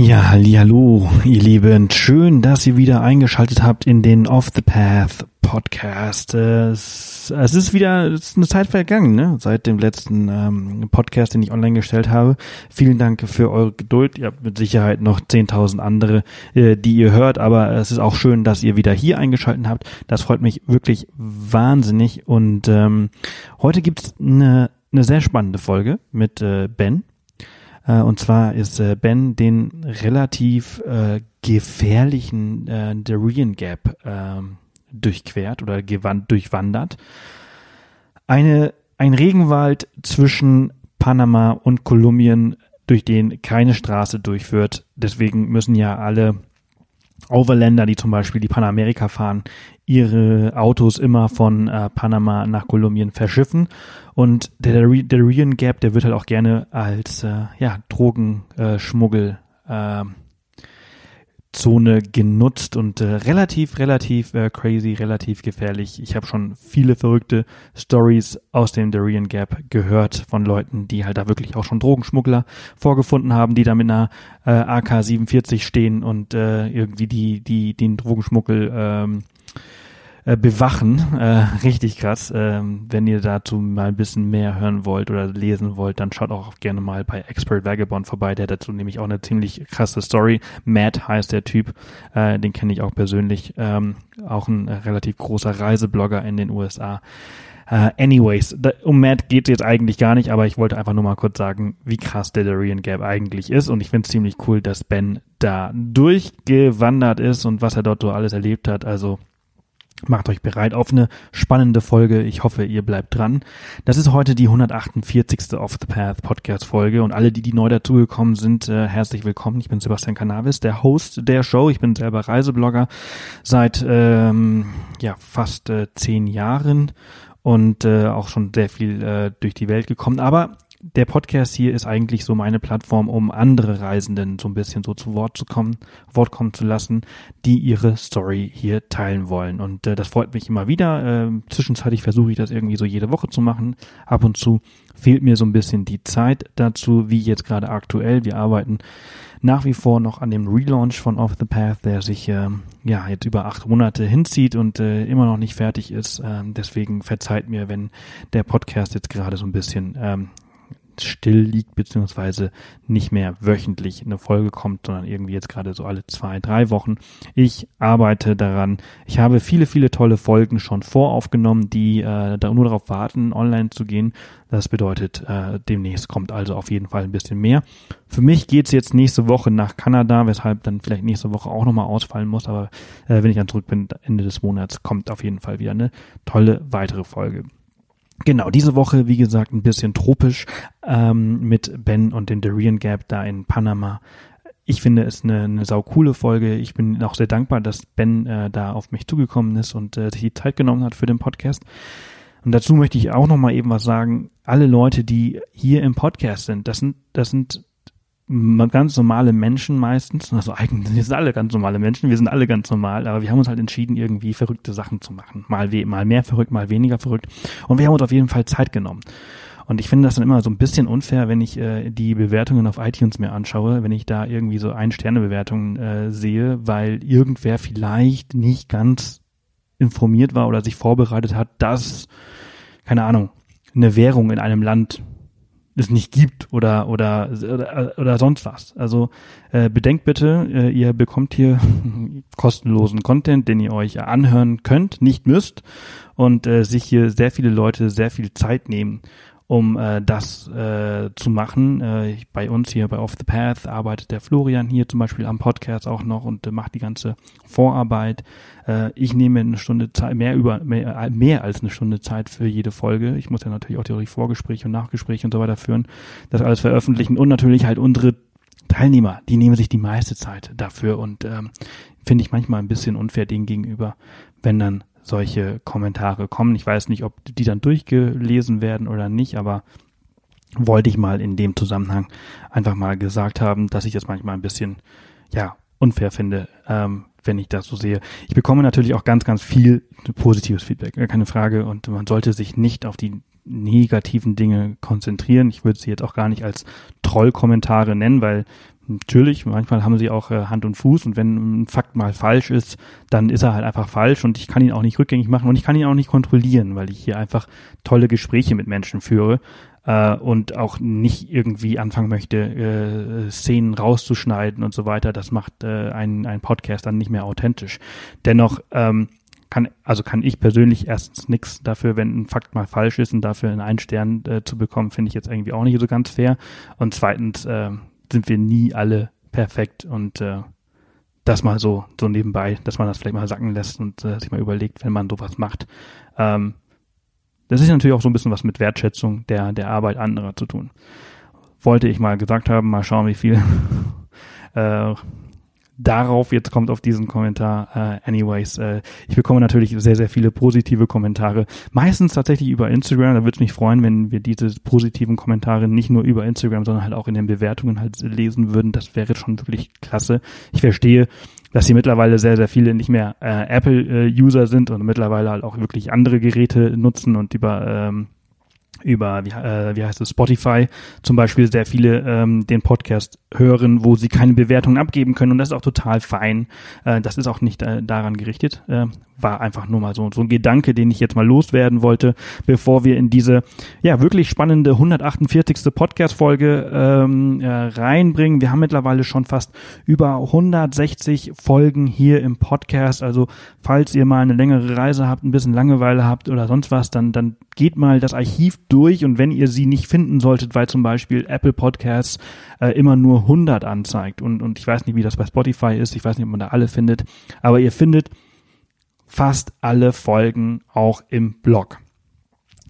Ja, hallo, ihr Lieben. Schön, dass ihr wieder eingeschaltet habt in den Off the Path Podcast. Es, ist wieder es ist eine Zeit vergangen, ne? Seit dem letzten ähm, Podcast, den ich online gestellt habe. Vielen Dank für eure Geduld. Ihr habt mit Sicherheit noch 10.000 andere, äh, die ihr hört, aber es ist auch schön, dass ihr wieder hier eingeschaltet habt. Das freut mich wirklich wahnsinnig. Und ähm, heute gibt's eine, eine sehr spannende Folge mit äh, Ben. Äh, und zwar ist äh, Ben den relativ äh, gefährlichen äh, Darien Gap äh, durchquert oder durchwandert. Eine, ein Regenwald zwischen Panama und Kolumbien, durch den keine Straße durchführt. Deswegen müssen ja alle Overländer, die zum Beispiel die Panamerika fahren, ihre Autos immer von äh, Panama nach Kolumbien verschiffen. Und der Darien Gap, der wird halt auch gerne als äh, ja, Drogenschmuggel äh, Zone genutzt und äh, relativ, relativ äh, crazy, relativ gefährlich. Ich habe schon viele verrückte Stories aus dem Darien Gap gehört von Leuten, die halt da wirklich auch schon Drogenschmuggler vorgefunden haben, die da mit einer äh, AK-47 stehen und äh, irgendwie die, die den Drogenschmuggel ähm, äh, bewachen. Äh, richtig krass. Ähm, wenn ihr dazu mal ein bisschen mehr hören wollt oder lesen wollt, dann schaut auch gerne mal bei Expert Vagabond vorbei. Der hat dazu nämlich auch eine ziemlich krasse Story. Matt heißt der Typ. Äh, den kenne ich auch persönlich. Ähm, auch ein äh, relativ großer Reiseblogger in den USA. Uh, anyways, da, um Matt geht es jetzt eigentlich gar nicht, aber ich wollte einfach nur mal kurz sagen, wie krass der Darien Gap eigentlich ist. Und ich finde es ziemlich cool, dass Ben da durchgewandert ist und was er dort so alles erlebt hat. Also Macht euch bereit auf eine spannende Folge. Ich hoffe, ihr bleibt dran. Das ist heute die 148. Off the Path Podcast Folge und alle, die, die neu dazugekommen sind, äh, herzlich willkommen. Ich bin Sebastian Cannabis, der Host der Show. Ich bin selber Reiseblogger seit ähm, ja fast äh, zehn Jahren und äh, auch schon sehr viel äh, durch die Welt gekommen. Aber der Podcast hier ist eigentlich so meine Plattform, um andere Reisenden so ein bisschen so zu Wort zu kommen, Wort kommen zu lassen, die ihre Story hier teilen wollen. Und äh, das freut mich immer wieder. Äh, zwischenzeitlich versuche ich das irgendwie so jede Woche zu machen. Ab und zu fehlt mir so ein bisschen die Zeit dazu, wie jetzt gerade aktuell. Wir arbeiten nach wie vor noch an dem Relaunch von Off the Path, der sich äh, ja jetzt über acht Monate hinzieht und äh, immer noch nicht fertig ist. Äh, deswegen verzeiht mir, wenn der Podcast jetzt gerade so ein bisschen ähm, still liegt, beziehungsweise nicht mehr wöchentlich eine Folge kommt, sondern irgendwie jetzt gerade so alle zwei, drei Wochen. Ich arbeite daran. Ich habe viele, viele tolle Folgen schon voraufgenommen, die äh, da nur darauf warten, online zu gehen. Das bedeutet, äh, demnächst kommt also auf jeden Fall ein bisschen mehr. Für mich geht's jetzt nächste Woche nach Kanada, weshalb dann vielleicht nächste Woche auch nochmal ausfallen muss. Aber äh, wenn ich dann zurück bin, Ende des Monats, kommt auf jeden Fall wieder eine tolle weitere Folge. Genau, diese Woche, wie gesagt, ein bisschen tropisch ähm, mit Ben und dem Darien Gap da in Panama. Ich finde es eine, eine saukoole Folge. Ich bin auch sehr dankbar, dass Ben äh, da auf mich zugekommen ist und äh, sich die Zeit genommen hat für den Podcast. Und dazu möchte ich auch noch mal eben was sagen. Alle Leute, die hier im Podcast sind, das sind, das sind ganz normale Menschen meistens, also eigentlich sind alle ganz normale Menschen, wir sind alle ganz normal, aber wir haben uns halt entschieden, irgendwie verrückte Sachen zu machen. Mal, we mal mehr verrückt, mal weniger verrückt. Und wir haben uns auf jeden Fall Zeit genommen. Und ich finde das dann immer so ein bisschen unfair, wenn ich äh, die Bewertungen auf iTunes mir anschaue, wenn ich da irgendwie so Ein-Sterne-Bewertungen äh, sehe, weil irgendwer vielleicht nicht ganz informiert war oder sich vorbereitet hat, dass, keine Ahnung, eine Währung in einem Land es nicht gibt oder oder oder, oder sonst was. Also äh, bedenkt bitte, äh, ihr bekommt hier kostenlosen Content, den ihr euch anhören könnt, nicht müsst und äh, sich hier sehr viele Leute sehr viel Zeit nehmen, um äh, das äh, zu machen. Äh, bei uns hier bei Off the Path arbeitet der Florian hier zum Beispiel am Podcast auch noch und äh, macht die ganze Vorarbeit. Äh, ich nehme eine Stunde Zeit, mehr über mehr, äh, mehr als eine Stunde Zeit für jede Folge. Ich muss ja natürlich auch die Vorgespräche und Nachgespräche und so weiter führen, das alles veröffentlichen und natürlich halt unsere Teilnehmer, die nehmen sich die meiste Zeit dafür und ähm, finde ich manchmal ein bisschen unfair denen gegenüber, wenn dann solche Kommentare kommen. Ich weiß nicht, ob die dann durchgelesen werden oder nicht, aber wollte ich mal in dem Zusammenhang einfach mal gesagt haben, dass ich das manchmal ein bisschen, ja, unfair finde, ähm, wenn ich das so sehe. Ich bekomme natürlich auch ganz, ganz viel positives Feedback, keine Frage. Und man sollte sich nicht auf die negativen Dinge konzentrieren. Ich würde sie jetzt auch gar nicht als Trollkommentare nennen, weil natürlich, manchmal haben sie auch äh, Hand und Fuß und wenn ein Fakt mal falsch ist, dann ist er halt einfach falsch und ich kann ihn auch nicht rückgängig machen und ich kann ihn auch nicht kontrollieren, weil ich hier einfach tolle Gespräche mit Menschen führe äh, und auch nicht irgendwie anfangen möchte, äh, Szenen rauszuschneiden und so weiter. Das macht äh, ein, ein Podcast dann nicht mehr authentisch. Dennoch ähm, kann, also kann ich persönlich erstens nichts dafür, wenn ein Fakt mal falsch ist und dafür einen Stern äh, zu bekommen, finde ich jetzt irgendwie auch nicht so ganz fair. Und zweitens äh, sind wir nie alle perfekt und äh, das mal so, so nebenbei, dass man das vielleicht mal sacken lässt und äh, sich mal überlegt, wenn man sowas macht. Ähm, das ist natürlich auch so ein bisschen was mit Wertschätzung der, der Arbeit anderer zu tun. Wollte ich mal gesagt haben, mal schauen, wie viel äh, darauf jetzt kommt auf diesen Kommentar. Äh, anyways, äh, ich bekomme natürlich sehr, sehr viele positive Kommentare. Meistens tatsächlich über Instagram. Da würde es mich freuen, wenn wir diese positiven Kommentare nicht nur über Instagram, sondern halt auch in den Bewertungen halt lesen würden. Das wäre schon wirklich klasse. Ich verstehe, dass hier mittlerweile sehr, sehr viele nicht mehr äh, Apple-User sind und mittlerweile halt auch wirklich andere Geräte nutzen und über ähm, über, wie, äh, wie heißt es, Spotify zum Beispiel sehr viele ähm, den Podcast hören, wo sie keine Bewertungen abgeben können und das ist auch total fein. Äh, das ist auch nicht äh, daran gerichtet. Äh, war einfach nur mal so, so ein Gedanke, den ich jetzt mal loswerden wollte, bevor wir in diese ja wirklich spannende 148. Podcast-Folge ähm, äh, reinbringen. Wir haben mittlerweile schon fast über 160 Folgen hier im Podcast. Also falls ihr mal eine längere Reise habt, ein bisschen Langeweile habt oder sonst was, dann, dann geht mal das Archiv durch. Und wenn ihr sie nicht finden solltet, weil zum Beispiel Apple Podcasts äh, immer nur 100 anzeigt. Und, und ich weiß nicht, wie das bei Spotify ist, ich weiß nicht, ob man da alle findet, aber ihr findet fast alle Folgen auch im Blog.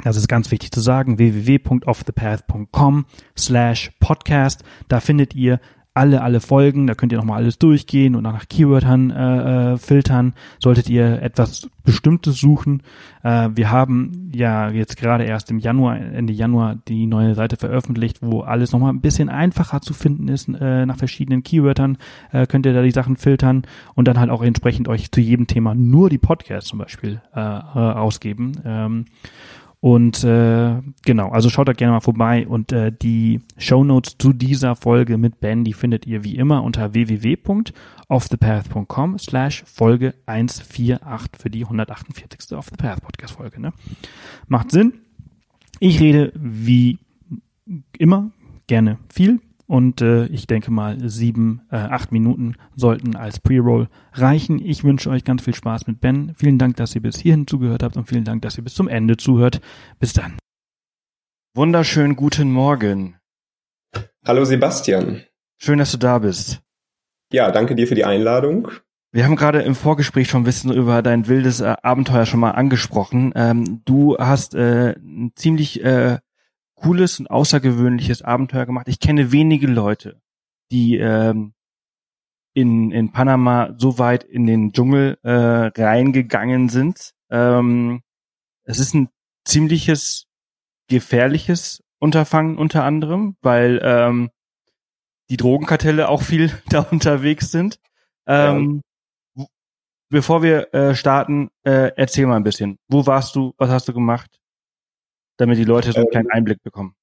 Das ist ganz wichtig zu sagen, www.offthepath.com slash podcast. Da findet ihr alle, alle Folgen. Da könnt ihr nochmal alles durchgehen und nach Keywordern äh, äh, filtern. Solltet ihr etwas Bestimmtes suchen. Äh, wir haben ja jetzt gerade erst im Januar, Ende Januar die neue Seite veröffentlicht, wo alles nochmal ein bisschen einfacher zu finden ist. Äh, nach verschiedenen Keywörtern äh, könnt ihr da die Sachen filtern und dann halt auch entsprechend euch zu jedem Thema nur die Podcasts zum Beispiel äh, äh ausgeben. Ähm, und äh, genau, also schaut da gerne mal vorbei und äh, die Notes zu dieser Folge mit Ben, die findet ihr wie immer unter www.offthepath.com slash Folge 148 für die 148. Off the Path Podcast Folge. Ne? Macht Sinn. Ich rede wie immer gerne viel und äh, ich denke mal, sieben, äh, acht Minuten sollten als Pre-Roll reichen. Ich wünsche euch ganz viel Spaß mit Ben. Vielen Dank, dass ihr bis hierhin zugehört habt und vielen Dank, dass ihr bis zum Ende zuhört. Bis dann. Wunderschönen guten Morgen. Hallo Sebastian. Schön, dass du da bist. Ja, danke dir für die Einladung. Wir haben gerade im Vorgespräch schon ein bisschen über dein wildes äh, Abenteuer schon mal angesprochen. Ähm, du hast äh, ein ziemlich äh, cooles und außergewöhnliches Abenteuer gemacht. Ich kenne wenige Leute, die ähm, in, in Panama so weit in den Dschungel äh, reingegangen sind. Ähm, es ist ein ziemliches gefährliches Unterfangen unter anderem, weil ähm, die Drogenkartelle auch viel da unterwegs sind. Ähm, ja. Bevor wir äh, starten, äh, erzähl mal ein bisschen. Wo warst du? Was hast du gemacht? Damit die Leute so einen kleinen ähm, Einblick bekommen.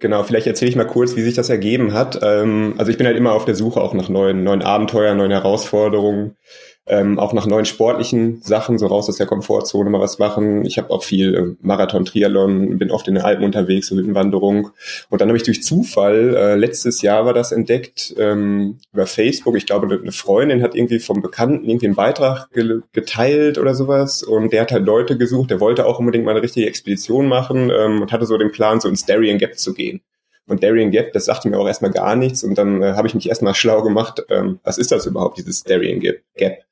Genau, vielleicht erzähle ich mal kurz, wie sich das ergeben hat. Ähm, also ich bin halt immer auf der Suche auch nach neuen, neuen Abenteuern, neuen Herausforderungen ähm, auch nach neuen sportlichen Sachen, so raus aus der Komfortzone mal was machen. Ich habe auch viel äh, Marathon, Triathlon, bin oft in den Alpen unterwegs, so Hüttenwanderung. Und dann habe ich durch Zufall, äh, letztes Jahr war das entdeckt, ähm, über Facebook, ich glaube, eine Freundin hat irgendwie vom Bekannten irgendwie einen Beitrag ge geteilt oder sowas und der hat halt Leute gesucht, der wollte auch unbedingt mal eine richtige Expedition machen ähm, und hatte so den Plan, so ins Darien Gap zu gehen. Und Darien Gap, das sagte mir auch erstmal gar nichts. Und dann äh, habe ich mich erstmal schlau gemacht, ähm, was ist das überhaupt, dieses Darien Gap?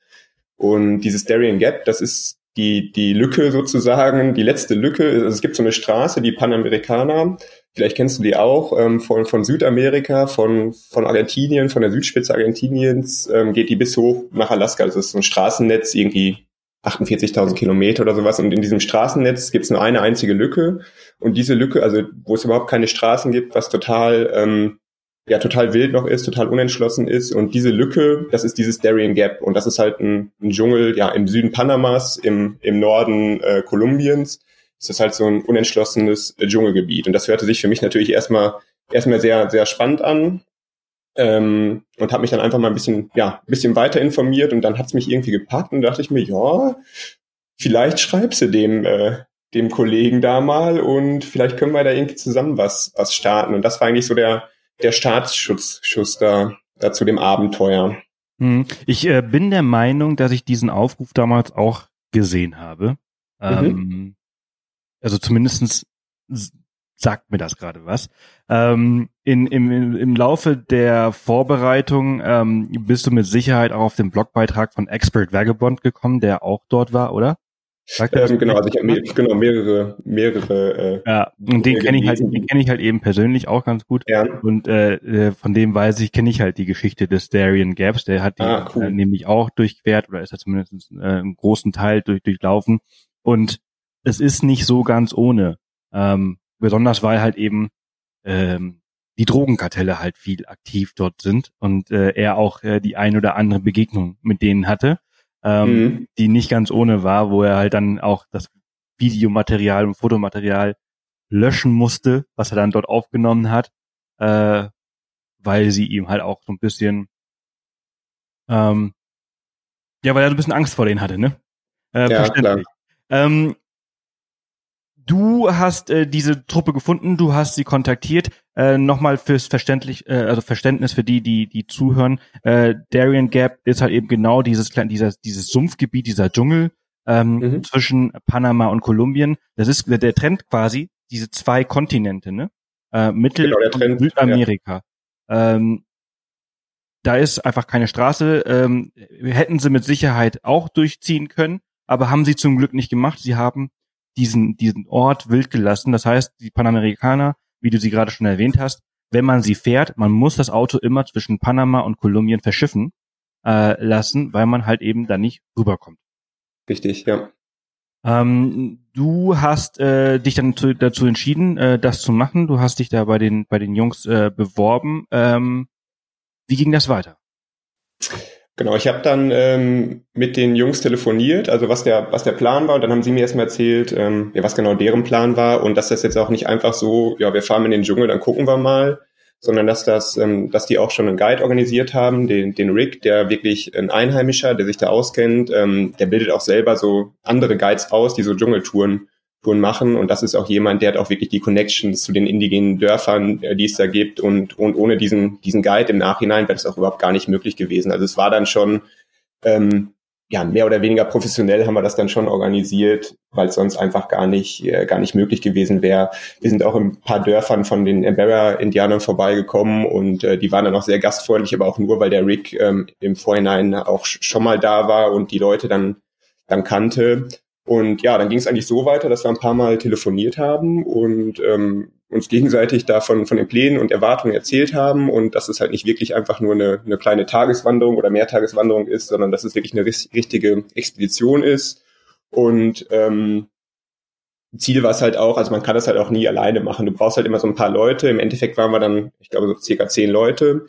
Und dieses Darien Gap, das ist die, die Lücke sozusagen, die letzte Lücke. Also es gibt so eine Straße, die Panamericana. Vielleicht kennst du die auch, ähm, von, von Südamerika, von, von Argentinien, von der Südspitze Argentiniens, ähm, geht die bis hoch nach Alaska. Das ist so ein Straßennetz, irgendwie 48.000 Kilometer oder sowas. Und in diesem Straßennetz gibt es nur eine einzige Lücke. Und diese Lücke, also wo es überhaupt keine Straßen gibt, was total ähm, ja total wild noch ist, total unentschlossen ist. Und diese Lücke, das ist dieses Darien Gap. Und das ist halt ein, ein Dschungel, ja, im Süden Panamas, im, im Norden äh, Kolumbiens. Das ist halt so ein unentschlossenes äh, Dschungelgebiet. Und das hörte sich für mich natürlich erstmal erstmal sehr, sehr spannend an. ähm, und habe mich dann einfach mal ein bisschen, ja, ein bisschen weiter informiert und dann hat's mich irgendwie gepackt und dachte ich mir, ja, vielleicht schreibst du dem, äh, dem Kollegen da mal und vielleicht können wir da irgendwie zusammen was, was starten. Und das war eigentlich so der, der da, da zu dem Abenteuer. Hm. Ich äh, bin der Meinung, dass ich diesen Aufruf damals auch gesehen habe. Mhm. Ähm, also zumindestens sagt mir das gerade was. Ähm, in, im, Im Laufe der Vorbereitung ähm, bist du mit Sicherheit auch auf den Blogbeitrag von Expert Vagabond gekommen, der auch dort war, oder? Ähm, genau, also ich habe mehr, genau mehrere, mehrere. Äh, ja, und den kenne ich halt, den kenne ich halt eben persönlich auch ganz gut. Ja. Und äh, äh, von dem weiß ich, kenne ich halt die Geschichte des Darian Gaps. Der hat die ah, cool. äh, nämlich auch durchquert oder ist er zumindest äh, einen großen Teil durch, durchlaufen. Und es ist nicht so ganz ohne. Ähm, besonders weil halt eben ähm, die Drogenkartelle halt viel aktiv dort sind und äh, er auch äh, die ein oder andere Begegnung mit denen hatte ähm, mhm. die nicht ganz ohne war, wo er halt dann auch das Videomaterial und Fotomaterial löschen musste, was er dann dort aufgenommen hat, äh, weil sie ihm halt auch so ein bisschen, ähm, ja, weil er so ein bisschen Angst vor denen hatte, ne? Äh, ja, verständlich. Ähm, Du hast äh, diese Truppe gefunden, du hast sie kontaktiert. Äh, Nochmal fürs Verständlich, äh, also Verständnis für die, die, die zuhören. Äh, Darien Gap ist halt eben genau dieses dieses, dieses Sumpfgebiet, dieser Dschungel ähm, mhm. zwischen Panama und Kolumbien. Das ist der Trend quasi, diese zwei Kontinente, ne? Äh, Mittel- genau, und Südamerika. Ja. Ähm, da ist einfach keine Straße. Ähm, hätten sie mit Sicherheit auch durchziehen können, aber haben sie zum Glück nicht gemacht. Sie haben diesen, diesen Ort wild gelassen. Das heißt, die Panamerikaner, wie du sie gerade schon erwähnt hast, wenn man sie fährt, man muss das Auto immer zwischen Panama und Kolumbien verschiffen äh, lassen, weil man halt eben da nicht rüberkommt. Richtig, ja. Ähm, du hast äh, dich dann zu, dazu entschieden, äh, das zu machen. Du hast dich da bei den bei den Jungs äh, beworben. Ähm, wie ging das weiter? Genau, ich habe dann ähm, mit den Jungs telefoniert, also was der, was der Plan war, und dann haben sie mir erstmal erzählt, ähm, ja, was genau deren Plan war und dass das jetzt auch nicht einfach so, ja, wir fahren in den Dschungel, dann gucken wir mal, sondern dass das, ähm, dass die auch schon einen Guide organisiert haben, den, den Rick, der wirklich ein Einheimischer, der sich da auskennt, ähm, der bildet auch selber so andere Guides aus, die so Dschungeltouren Touren machen. Und das ist auch jemand, der hat auch wirklich die Connections zu den indigenen Dörfern, äh, die es da gibt. Und, und ohne diesen, diesen Guide im Nachhinein wäre das auch überhaupt gar nicht möglich gewesen. Also es war dann schon, ähm, ja, mehr oder weniger professionell haben wir das dann schon organisiert, weil es sonst einfach gar nicht, äh, gar nicht möglich gewesen wäre. Wir sind auch in ein paar Dörfern von den Embera-Indianern vorbeigekommen und äh, die waren dann auch sehr gastfreundlich, aber auch nur, weil der Rick ähm, im Vorhinein auch schon mal da war und die Leute dann, dann kannte. Und ja, dann ging es eigentlich so weiter, dass wir ein paar Mal telefoniert haben und ähm, uns gegenseitig davon von den Plänen und Erwartungen erzählt haben und dass es halt nicht wirklich einfach nur eine, eine kleine Tageswanderung oder Mehrtageswanderung ist, sondern dass es wirklich eine richtige Expedition ist. Und ähm, Ziel war es halt auch, also man kann das halt auch nie alleine machen. Du brauchst halt immer so ein paar Leute. Im Endeffekt waren wir dann, ich glaube, so circa zehn Leute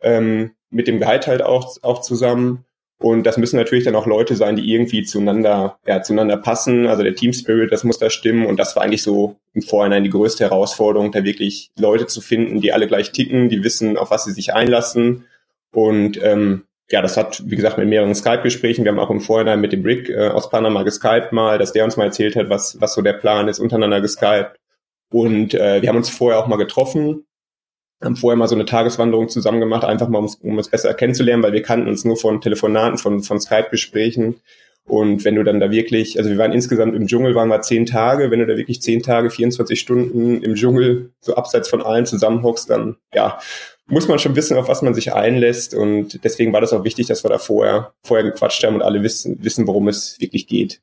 ähm, mit dem Gehalt halt auch, auch zusammen. Und das müssen natürlich dann auch Leute sein, die irgendwie zueinander, ja, zueinander passen. Also der Team Spirit, das muss da stimmen. Und das war eigentlich so im Vorhinein die größte Herausforderung, da wirklich Leute zu finden, die alle gleich ticken, die wissen, auf was sie sich einlassen. Und ähm, ja, das hat, wie gesagt, mit mehreren Skype-Gesprächen. Wir haben auch im Vorhinein mit dem Rick äh, aus Panama geskypt mal, dass der uns mal erzählt hat, was, was so der Plan ist, untereinander geskypt. Und äh, wir haben uns vorher auch mal getroffen haben vorher mal so eine Tageswanderung zusammen gemacht, einfach mal, um, um uns besser kennenzulernen, weil wir kannten uns nur von Telefonaten, von, von Skype-Gesprächen. Und wenn du dann da wirklich, also wir waren insgesamt im Dschungel, waren wir zehn Tage, wenn du da wirklich zehn Tage, 24 Stunden im Dschungel, so abseits von allen zusammenhockst, dann, ja, muss man schon wissen, auf was man sich einlässt. Und deswegen war das auch wichtig, dass wir da vorher, vorher gequatscht haben und alle wissen, wissen, worum es wirklich geht.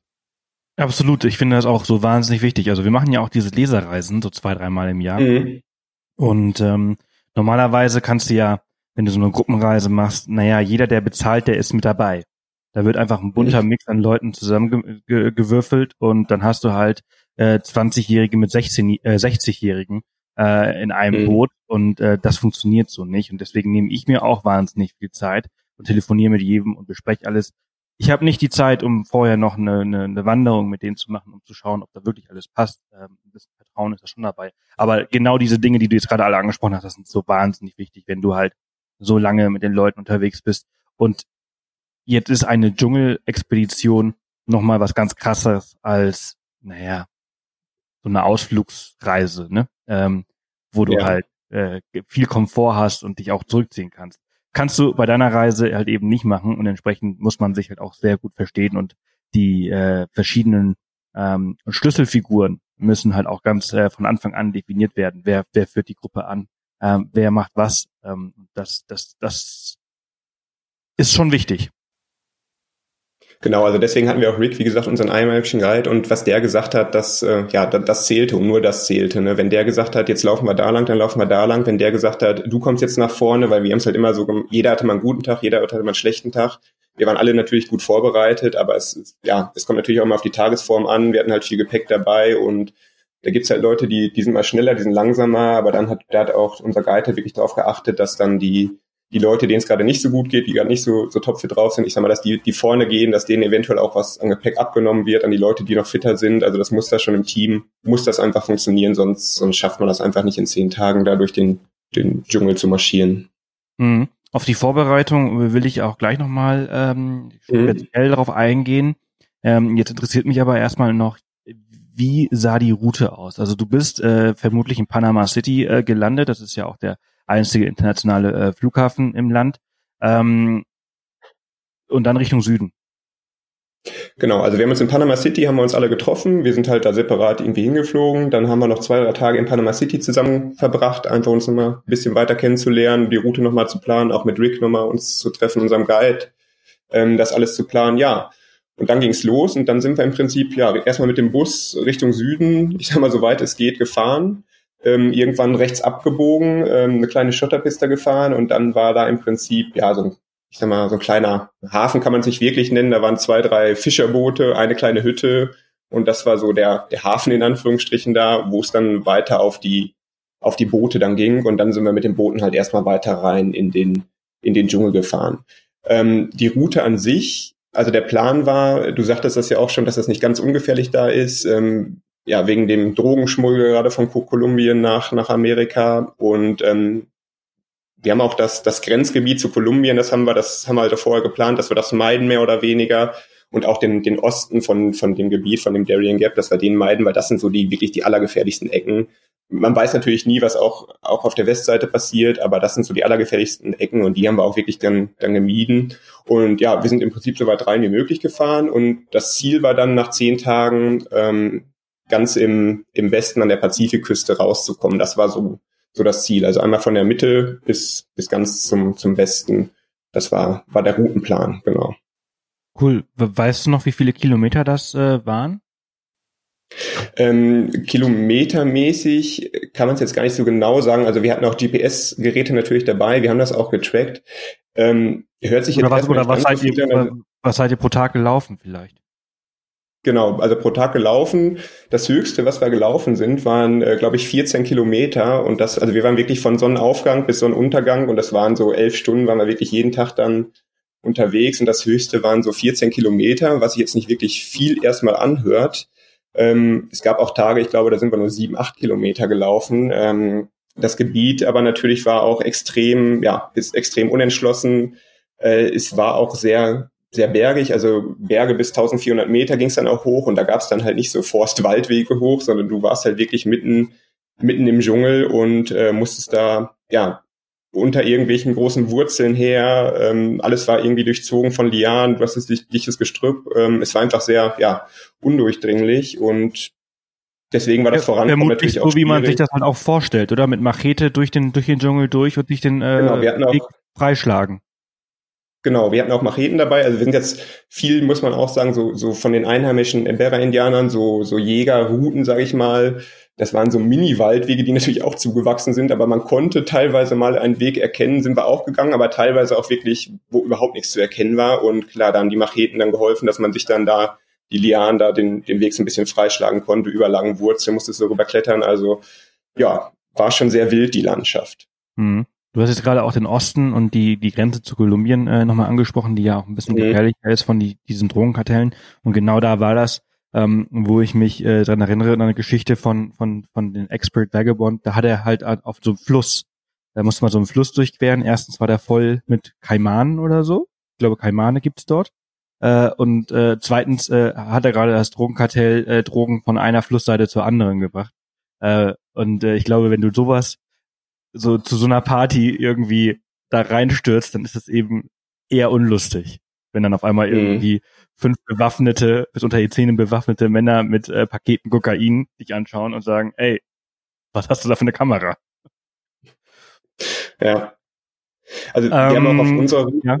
Absolut. Ich finde das auch so wahnsinnig wichtig. Also wir machen ja auch diese Leserreisen so zwei, dreimal im Jahr. Mhm. Und ähm, Normalerweise kannst du ja, wenn du so eine Gruppenreise machst, naja, jeder, der bezahlt, der ist mit dabei. Da wird einfach ein bunter Mix an Leuten zusammengewürfelt und dann hast du halt äh, 20-Jährige mit 16, äh, 60-Jährigen äh, in einem mhm. Boot und äh, das funktioniert so nicht. Und deswegen nehme ich mir auch wahnsinnig viel Zeit und telefoniere mit jedem und bespreche alles. Ich habe nicht die Zeit, um vorher noch eine, eine, eine Wanderung mit denen zu machen, um zu schauen, ob da wirklich alles passt. Ähm, das Vertrauen ist da schon dabei. Aber genau diese Dinge, die du jetzt gerade alle angesprochen hast, das sind so wahnsinnig wichtig, wenn du halt so lange mit den Leuten unterwegs bist. Und jetzt ist eine Dschungelexpedition nochmal was ganz krasses als, naja, so eine Ausflugsreise, ne? Ähm, wo du ja. halt äh, viel Komfort hast und dich auch zurückziehen kannst. Kannst du bei deiner Reise halt eben nicht machen und entsprechend muss man sich halt auch sehr gut verstehen und die äh, verschiedenen ähm, Schlüsselfiguren müssen halt auch ganz äh, von Anfang an definiert werden. Wer, wer führt die Gruppe an? Ähm, wer macht was? Ähm, das, das, das ist schon wichtig. Genau, also deswegen hatten wir auch Rick, wie gesagt, unseren einheimischen Guide und was der gesagt hat, das, äh, ja, das, zählte und nur das zählte. Ne? Wenn der gesagt hat, jetzt laufen wir da lang, dann laufen wir da lang. Wenn der gesagt hat, du kommst jetzt nach vorne, weil wir haben es halt immer so, jeder hatte mal einen guten Tag, jeder hatte mal einen schlechten Tag. Wir waren alle natürlich gut vorbereitet, aber es, ja, es kommt natürlich auch mal auf die Tagesform an. Wir hatten halt viel Gepäck dabei und da gibt's halt Leute, die, die sind mal schneller, die sind langsamer, aber dann hat, da hat auch unser Guide wirklich darauf geachtet, dass dann die, die Leute, denen es gerade nicht so gut geht, die gerade nicht so, so topfit drauf sind, ich sag mal, dass die, die vorne gehen, dass denen eventuell auch was an Gepäck abgenommen wird, an die Leute, die noch fitter sind. Also das muss da schon im Team, muss das einfach funktionieren, sonst, sonst schafft man das einfach nicht in zehn Tagen, da durch den, den Dschungel zu marschieren. Mhm. Auf die Vorbereitung will ich auch gleich nochmal ähm, mhm. speziell mhm. darauf eingehen. Ähm, jetzt interessiert mich aber erstmal noch, wie sah die Route aus? Also du bist äh, vermutlich in Panama City äh, gelandet, das ist ja auch der einzige internationale äh, Flughafen im Land. Ähm, und dann Richtung Süden. Genau, also wir haben uns in Panama City, haben wir uns alle getroffen. Wir sind halt da separat irgendwie hingeflogen. Dann haben wir noch zwei, drei Tage in Panama City zusammen verbracht, einfach uns nochmal ein bisschen weiter kennenzulernen, die Route nochmal zu planen, auch mit Rick nochmal uns zu treffen, unserem Guide, ähm, das alles zu planen. Ja, und dann ging's los und dann sind wir im Prinzip ja erstmal mit dem Bus Richtung Süden, ich sag mal, so weit es geht, gefahren ähm, irgendwann rechts abgebogen, ähm, eine kleine Schotterpiste gefahren und dann war da im Prinzip, ja, so ein, ich sag mal, so ein kleiner Hafen kann man sich wirklich nennen. Da waren zwei, drei Fischerboote, eine kleine Hütte und das war so der, der Hafen in Anführungsstrichen da, wo es dann weiter auf die, auf die Boote dann ging und dann sind wir mit den Booten halt erstmal weiter rein in den, in den Dschungel gefahren. Ähm, die Route an sich, also der Plan war, du sagtest das ja auch schon, dass das nicht ganz ungefährlich da ist. Ähm, ja, wegen dem Drogenschmuggel gerade von Kolumbien nach, nach Amerika. Und ähm, wir haben auch das, das Grenzgebiet zu Kolumbien, das haben wir, das haben wir halt vorher geplant, dass wir das meiden, mehr oder weniger. Und auch den, den Osten von, von dem Gebiet, von dem Darien Gap, dass wir den meiden, weil das sind so die wirklich die allergefährlichsten Ecken. Man weiß natürlich nie, was auch, auch auf der Westseite passiert, aber das sind so die allergefährlichsten Ecken und die haben wir auch wirklich dann, dann gemieden. Und ja, wir sind im Prinzip so weit rein wie möglich gefahren und das Ziel war dann nach zehn Tagen ähm, ganz im, im Westen an der Pazifikküste rauszukommen. Das war so, so das Ziel. Also einmal von der Mitte bis, bis ganz zum, zum Westen. Das war, war der Routenplan, genau. Cool. Weißt du noch, wie viele Kilometer das äh, waren? Ähm, kilometermäßig kann man es jetzt gar nicht so genau sagen. Also wir hatten auch GPS-Geräte natürlich dabei. Wir haben das auch getrackt. Ähm, hört sich jetzt oder was, oder was seid, ihr, was seid ihr pro Tag gelaufen vielleicht? Genau, also pro Tag gelaufen. Das höchste, was wir gelaufen sind, waren, äh, glaube ich, 14 Kilometer. Und das, also wir waren wirklich von Sonnenaufgang bis Sonnenuntergang und das waren so elf Stunden, waren wir wirklich jeden Tag dann unterwegs. Und das höchste waren so 14 Kilometer, was sich jetzt nicht wirklich viel erstmal anhört. Ähm, es gab auch Tage, ich glaube, da sind wir nur sieben, acht Kilometer gelaufen. Ähm, das Gebiet aber natürlich war auch extrem, ja, ist extrem unentschlossen. Äh, es war auch sehr sehr bergig, also Berge bis 1400 Meter ging es dann auch hoch und da gab es dann halt nicht so Forst-Waldwege hoch, sondern du warst halt wirklich mitten, mitten im Dschungel und äh, musstest da, ja, unter irgendwelchen großen Wurzeln her, ähm, alles war irgendwie durchzogen von Lianen, du hast das dichtes Gestrüpp, ähm, es war einfach sehr, ja, undurchdringlich und deswegen war das ja, Vorankommen natürlich so, auch wie man sich das halt auch vorstellt, oder? Mit Machete durch den, durch den Dschungel durch und durch den äh, genau, wir hatten auch, Weg freischlagen. Genau, wir hatten auch Macheten dabei. Also wir sind jetzt viel, muss man auch sagen, so, so von den einheimischen Embera-Indianern, so, so Jägerrouten, sage ich mal. Das waren so Mini-Waldwege, die natürlich auch zugewachsen sind, aber man konnte teilweise mal einen Weg erkennen, sind wir auch gegangen, aber teilweise auch wirklich, wo überhaupt nichts zu erkennen war. Und klar, da haben die Macheten dann geholfen, dass man sich dann da, die Lianen da den, den Weg so ein bisschen freischlagen konnte, über langen Wurzeln musste es so rüberklettern. Also ja, war schon sehr wild, die Landschaft. Mhm. Du hast jetzt gerade auch den Osten und die, die Grenze zu Kolumbien äh, nochmal angesprochen, die ja auch ein bisschen mhm. gefährlicher ist von die, diesen Drogenkartellen. Und genau da war das, ähm, wo ich mich äh, dran erinnere, an eine Geschichte von, von, von den Expert Vagabond. Da hat er halt auf so einem Fluss Da musste man so einen Fluss durchqueren. Erstens war der voll mit Kaimanen oder so. Ich glaube, Kaimane gibt's dort. Äh, und äh, zweitens äh, hat er gerade das Drogenkartell äh, Drogen von einer Flussseite zur anderen gebracht. Äh, und äh, ich glaube, wenn du sowas so zu so einer Party irgendwie da reinstürzt, dann ist es eben eher unlustig, wenn dann auf einmal mhm. irgendwie fünf bewaffnete, bis unter die Zähne bewaffnete Männer mit äh, Paketen Kokain dich anschauen und sagen, ey, was hast du da für eine Kamera? Ja. Also wir ähm, haben auch auf ähm, unserer ja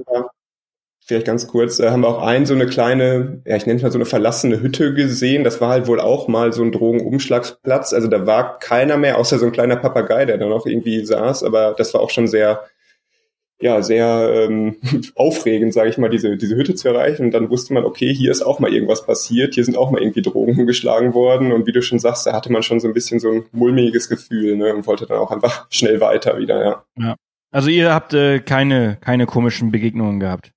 vielleicht ganz kurz, äh, haben wir auch ein so eine kleine, ja, ich nenne es mal so eine verlassene Hütte gesehen. Das war halt wohl auch mal so ein Drogenumschlagsplatz. Also da war keiner mehr, außer so ein kleiner Papagei, der da noch irgendwie saß. Aber das war auch schon sehr, ja, sehr ähm, aufregend, sage ich mal, diese, diese Hütte zu erreichen. Und dann wusste man, okay, hier ist auch mal irgendwas passiert, hier sind auch mal irgendwie Drogen geschlagen worden. Und wie du schon sagst, da hatte man schon so ein bisschen so ein mulmiges Gefühl ne, und wollte dann auch einfach schnell weiter wieder, ja. Ja. Also ihr habt äh, keine, keine komischen Begegnungen gehabt.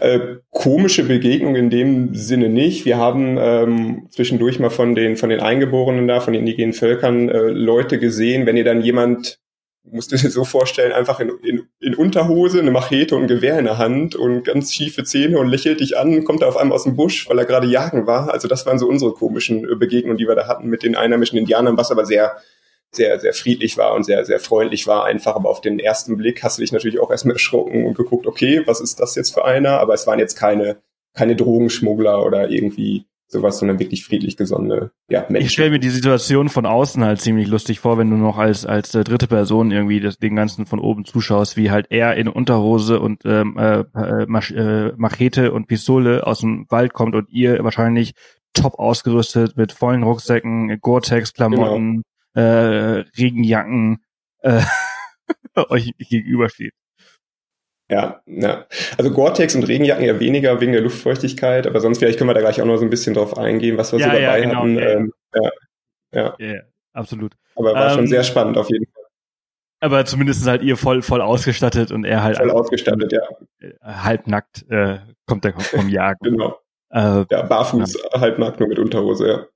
Äh, komische Begegnung in dem Sinne nicht. Wir haben ähm, zwischendurch mal von den von den Eingeborenen da, von den indigenen Völkern äh, Leute gesehen. Wenn ihr dann jemand, musst du dir so vorstellen, einfach in, in, in Unterhose, eine Machete und ein Gewehr in der Hand und ganz schiefe Zähne und lächelt dich an, kommt er auf einmal aus dem Busch, weil er gerade jagen war. Also das waren so unsere komischen äh, Begegnungen, die wir da hatten mit den einheimischen Indianern, was aber sehr sehr, sehr friedlich war und sehr, sehr freundlich war einfach. Aber auf den ersten Blick hast du dich natürlich auch erstmal erschrocken und geguckt, okay, was ist das jetzt für einer? Aber es waren jetzt keine, keine Drogenschmuggler oder irgendwie sowas, sondern wirklich friedlich gesonnene ja, Menschen. Ich stelle mir die Situation von außen halt ziemlich lustig vor, wenn du noch als als äh, dritte Person irgendwie das, den ganzen von oben zuschaust, wie halt er in Unterhose und ähm, äh, äh, äh, Machete und Pistole aus dem Wald kommt und ihr wahrscheinlich top ausgerüstet mit vollen Rucksäcken, Gore-Tex-Klamotten, genau äh, Regenjacken äh, euch gegenübersteht. Ja, ja. Also Gore-Tex und Regenjacken ja weniger wegen der Luftfeuchtigkeit, aber sonst vielleicht können wir da gleich auch noch so ein bisschen drauf eingehen, was wir ja, so dabei ja, genau, hatten. Ja, ähm, ja, ja. ja, absolut. Aber war ähm, schon sehr spannend auf jeden Fall. Aber zumindest halt ihr voll voll ausgestattet und er halt voll ausgestattet, ja. Äh, halbnackt äh, kommt er vom Jagen. genau. Äh, ja, barfuß, ja. halbnackt nur mit Unterhose,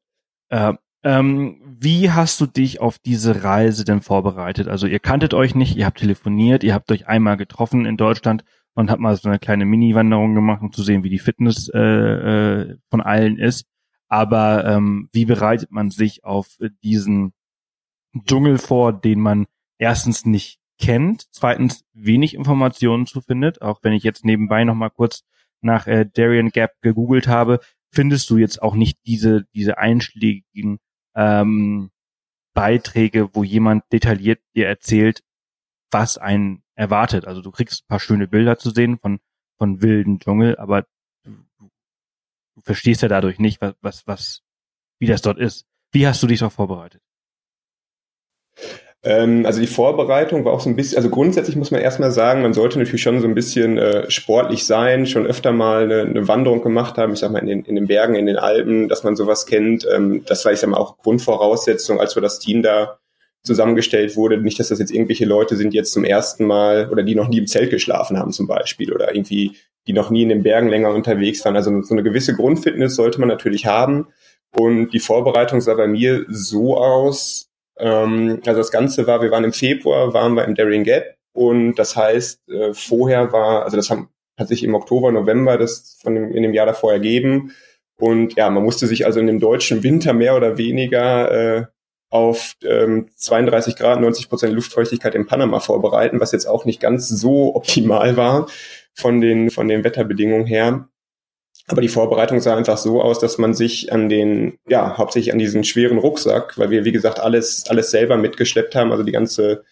ja. Äh, ähm, wie hast du dich auf diese Reise denn vorbereitet? Also ihr kanntet euch nicht, ihr habt telefoniert, ihr habt euch einmal getroffen in Deutschland und habt mal so eine kleine Mini-Wanderung gemacht, um zu sehen, wie die Fitness äh, äh, von allen ist. Aber ähm, wie bereitet man sich auf diesen Dschungel vor, den man erstens nicht kennt, zweitens wenig Informationen zu findet, auch wenn ich jetzt nebenbei noch mal kurz nach äh, Darien Gap gegoogelt habe, findest du jetzt auch nicht diese diese einschlägigen ähm, Beiträge, wo jemand detailliert dir erzählt, was einen erwartet. Also du kriegst ein paar schöne Bilder zu sehen von, von wilden Dschungel, aber du, du verstehst ja dadurch nicht, was, was, was, wie das dort ist. Wie hast du dich darauf vorbereitet? Ähm, also die Vorbereitung war auch so ein bisschen, also grundsätzlich muss man erstmal sagen, man sollte natürlich schon so ein bisschen äh, sportlich sein, schon öfter mal eine, eine Wanderung gemacht haben, ich sag mal in den, in den Bergen, in den Alpen, dass man sowas kennt. Ähm, das war, ich sag mal, auch Grundvoraussetzung, als wir das Team da zusammengestellt wurde. Nicht, dass das jetzt irgendwelche Leute sind, die jetzt zum ersten Mal oder die noch nie im Zelt geschlafen haben zum Beispiel oder irgendwie, die noch nie in den Bergen länger unterwegs waren. Also so eine gewisse Grundfitness sollte man natürlich haben. Und die Vorbereitung sah bei mir so aus, ähm, also das Ganze war, wir waren im Februar, waren wir im Darien Gap und das heißt, äh, vorher war, also das haben, hat sich im Oktober, November das von dem, in dem Jahr davor ergeben. Und ja, man musste sich also in dem deutschen Winter mehr oder weniger äh, auf ähm, 32 Grad, 90 Prozent Luftfeuchtigkeit in Panama vorbereiten, was jetzt auch nicht ganz so optimal war von den, von den Wetterbedingungen her. Aber die Vorbereitung sah einfach so aus, dass man sich an den, ja, hauptsächlich an diesen schweren Rucksack, weil wir, wie gesagt, alles, alles selber mitgeschleppt haben, also die ganze,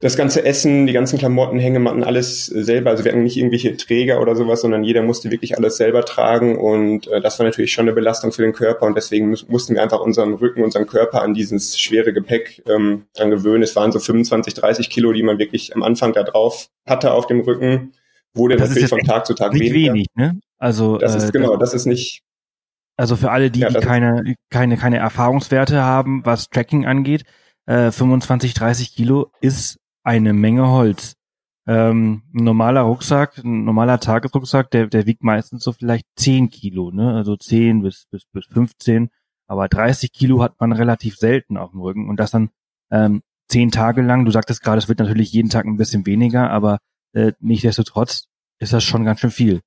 das ganze Essen, die ganzen Klamotten, Hängematten, alles selber. Also wir hatten nicht irgendwelche Träger oder sowas, sondern jeder musste wirklich alles selber tragen und äh, das war natürlich schon eine Belastung für den Körper und deswegen mussten wir einfach unseren Rücken, unseren Körper an dieses schwere Gepäck ähm, dran gewöhnen. Es waren so 25, 30 Kilo, die man wirklich am Anfang da drauf hatte auf dem Rücken wurde das natürlich von Tag zu Tag weniger. wenig, ne? Also das ist äh, genau, das ist nicht. Also für alle, die, ja, die keine, keine, keine Erfahrungswerte haben, was Tracking angeht, äh, 25, 30 Kilo ist eine Menge Holz. Ähm, ein normaler Rucksack, ein normaler Tagesrucksack, der, der wiegt meistens so vielleicht 10 Kilo, ne? Also 10 bis, bis, bis 15. Aber 30 Kilo hat man relativ selten auf dem Rücken und das dann ähm, zehn Tage lang. Du sagtest gerade, es wird natürlich jeden Tag ein bisschen weniger, aber äh, nichtsdestotrotz ist das schon ganz schön viel.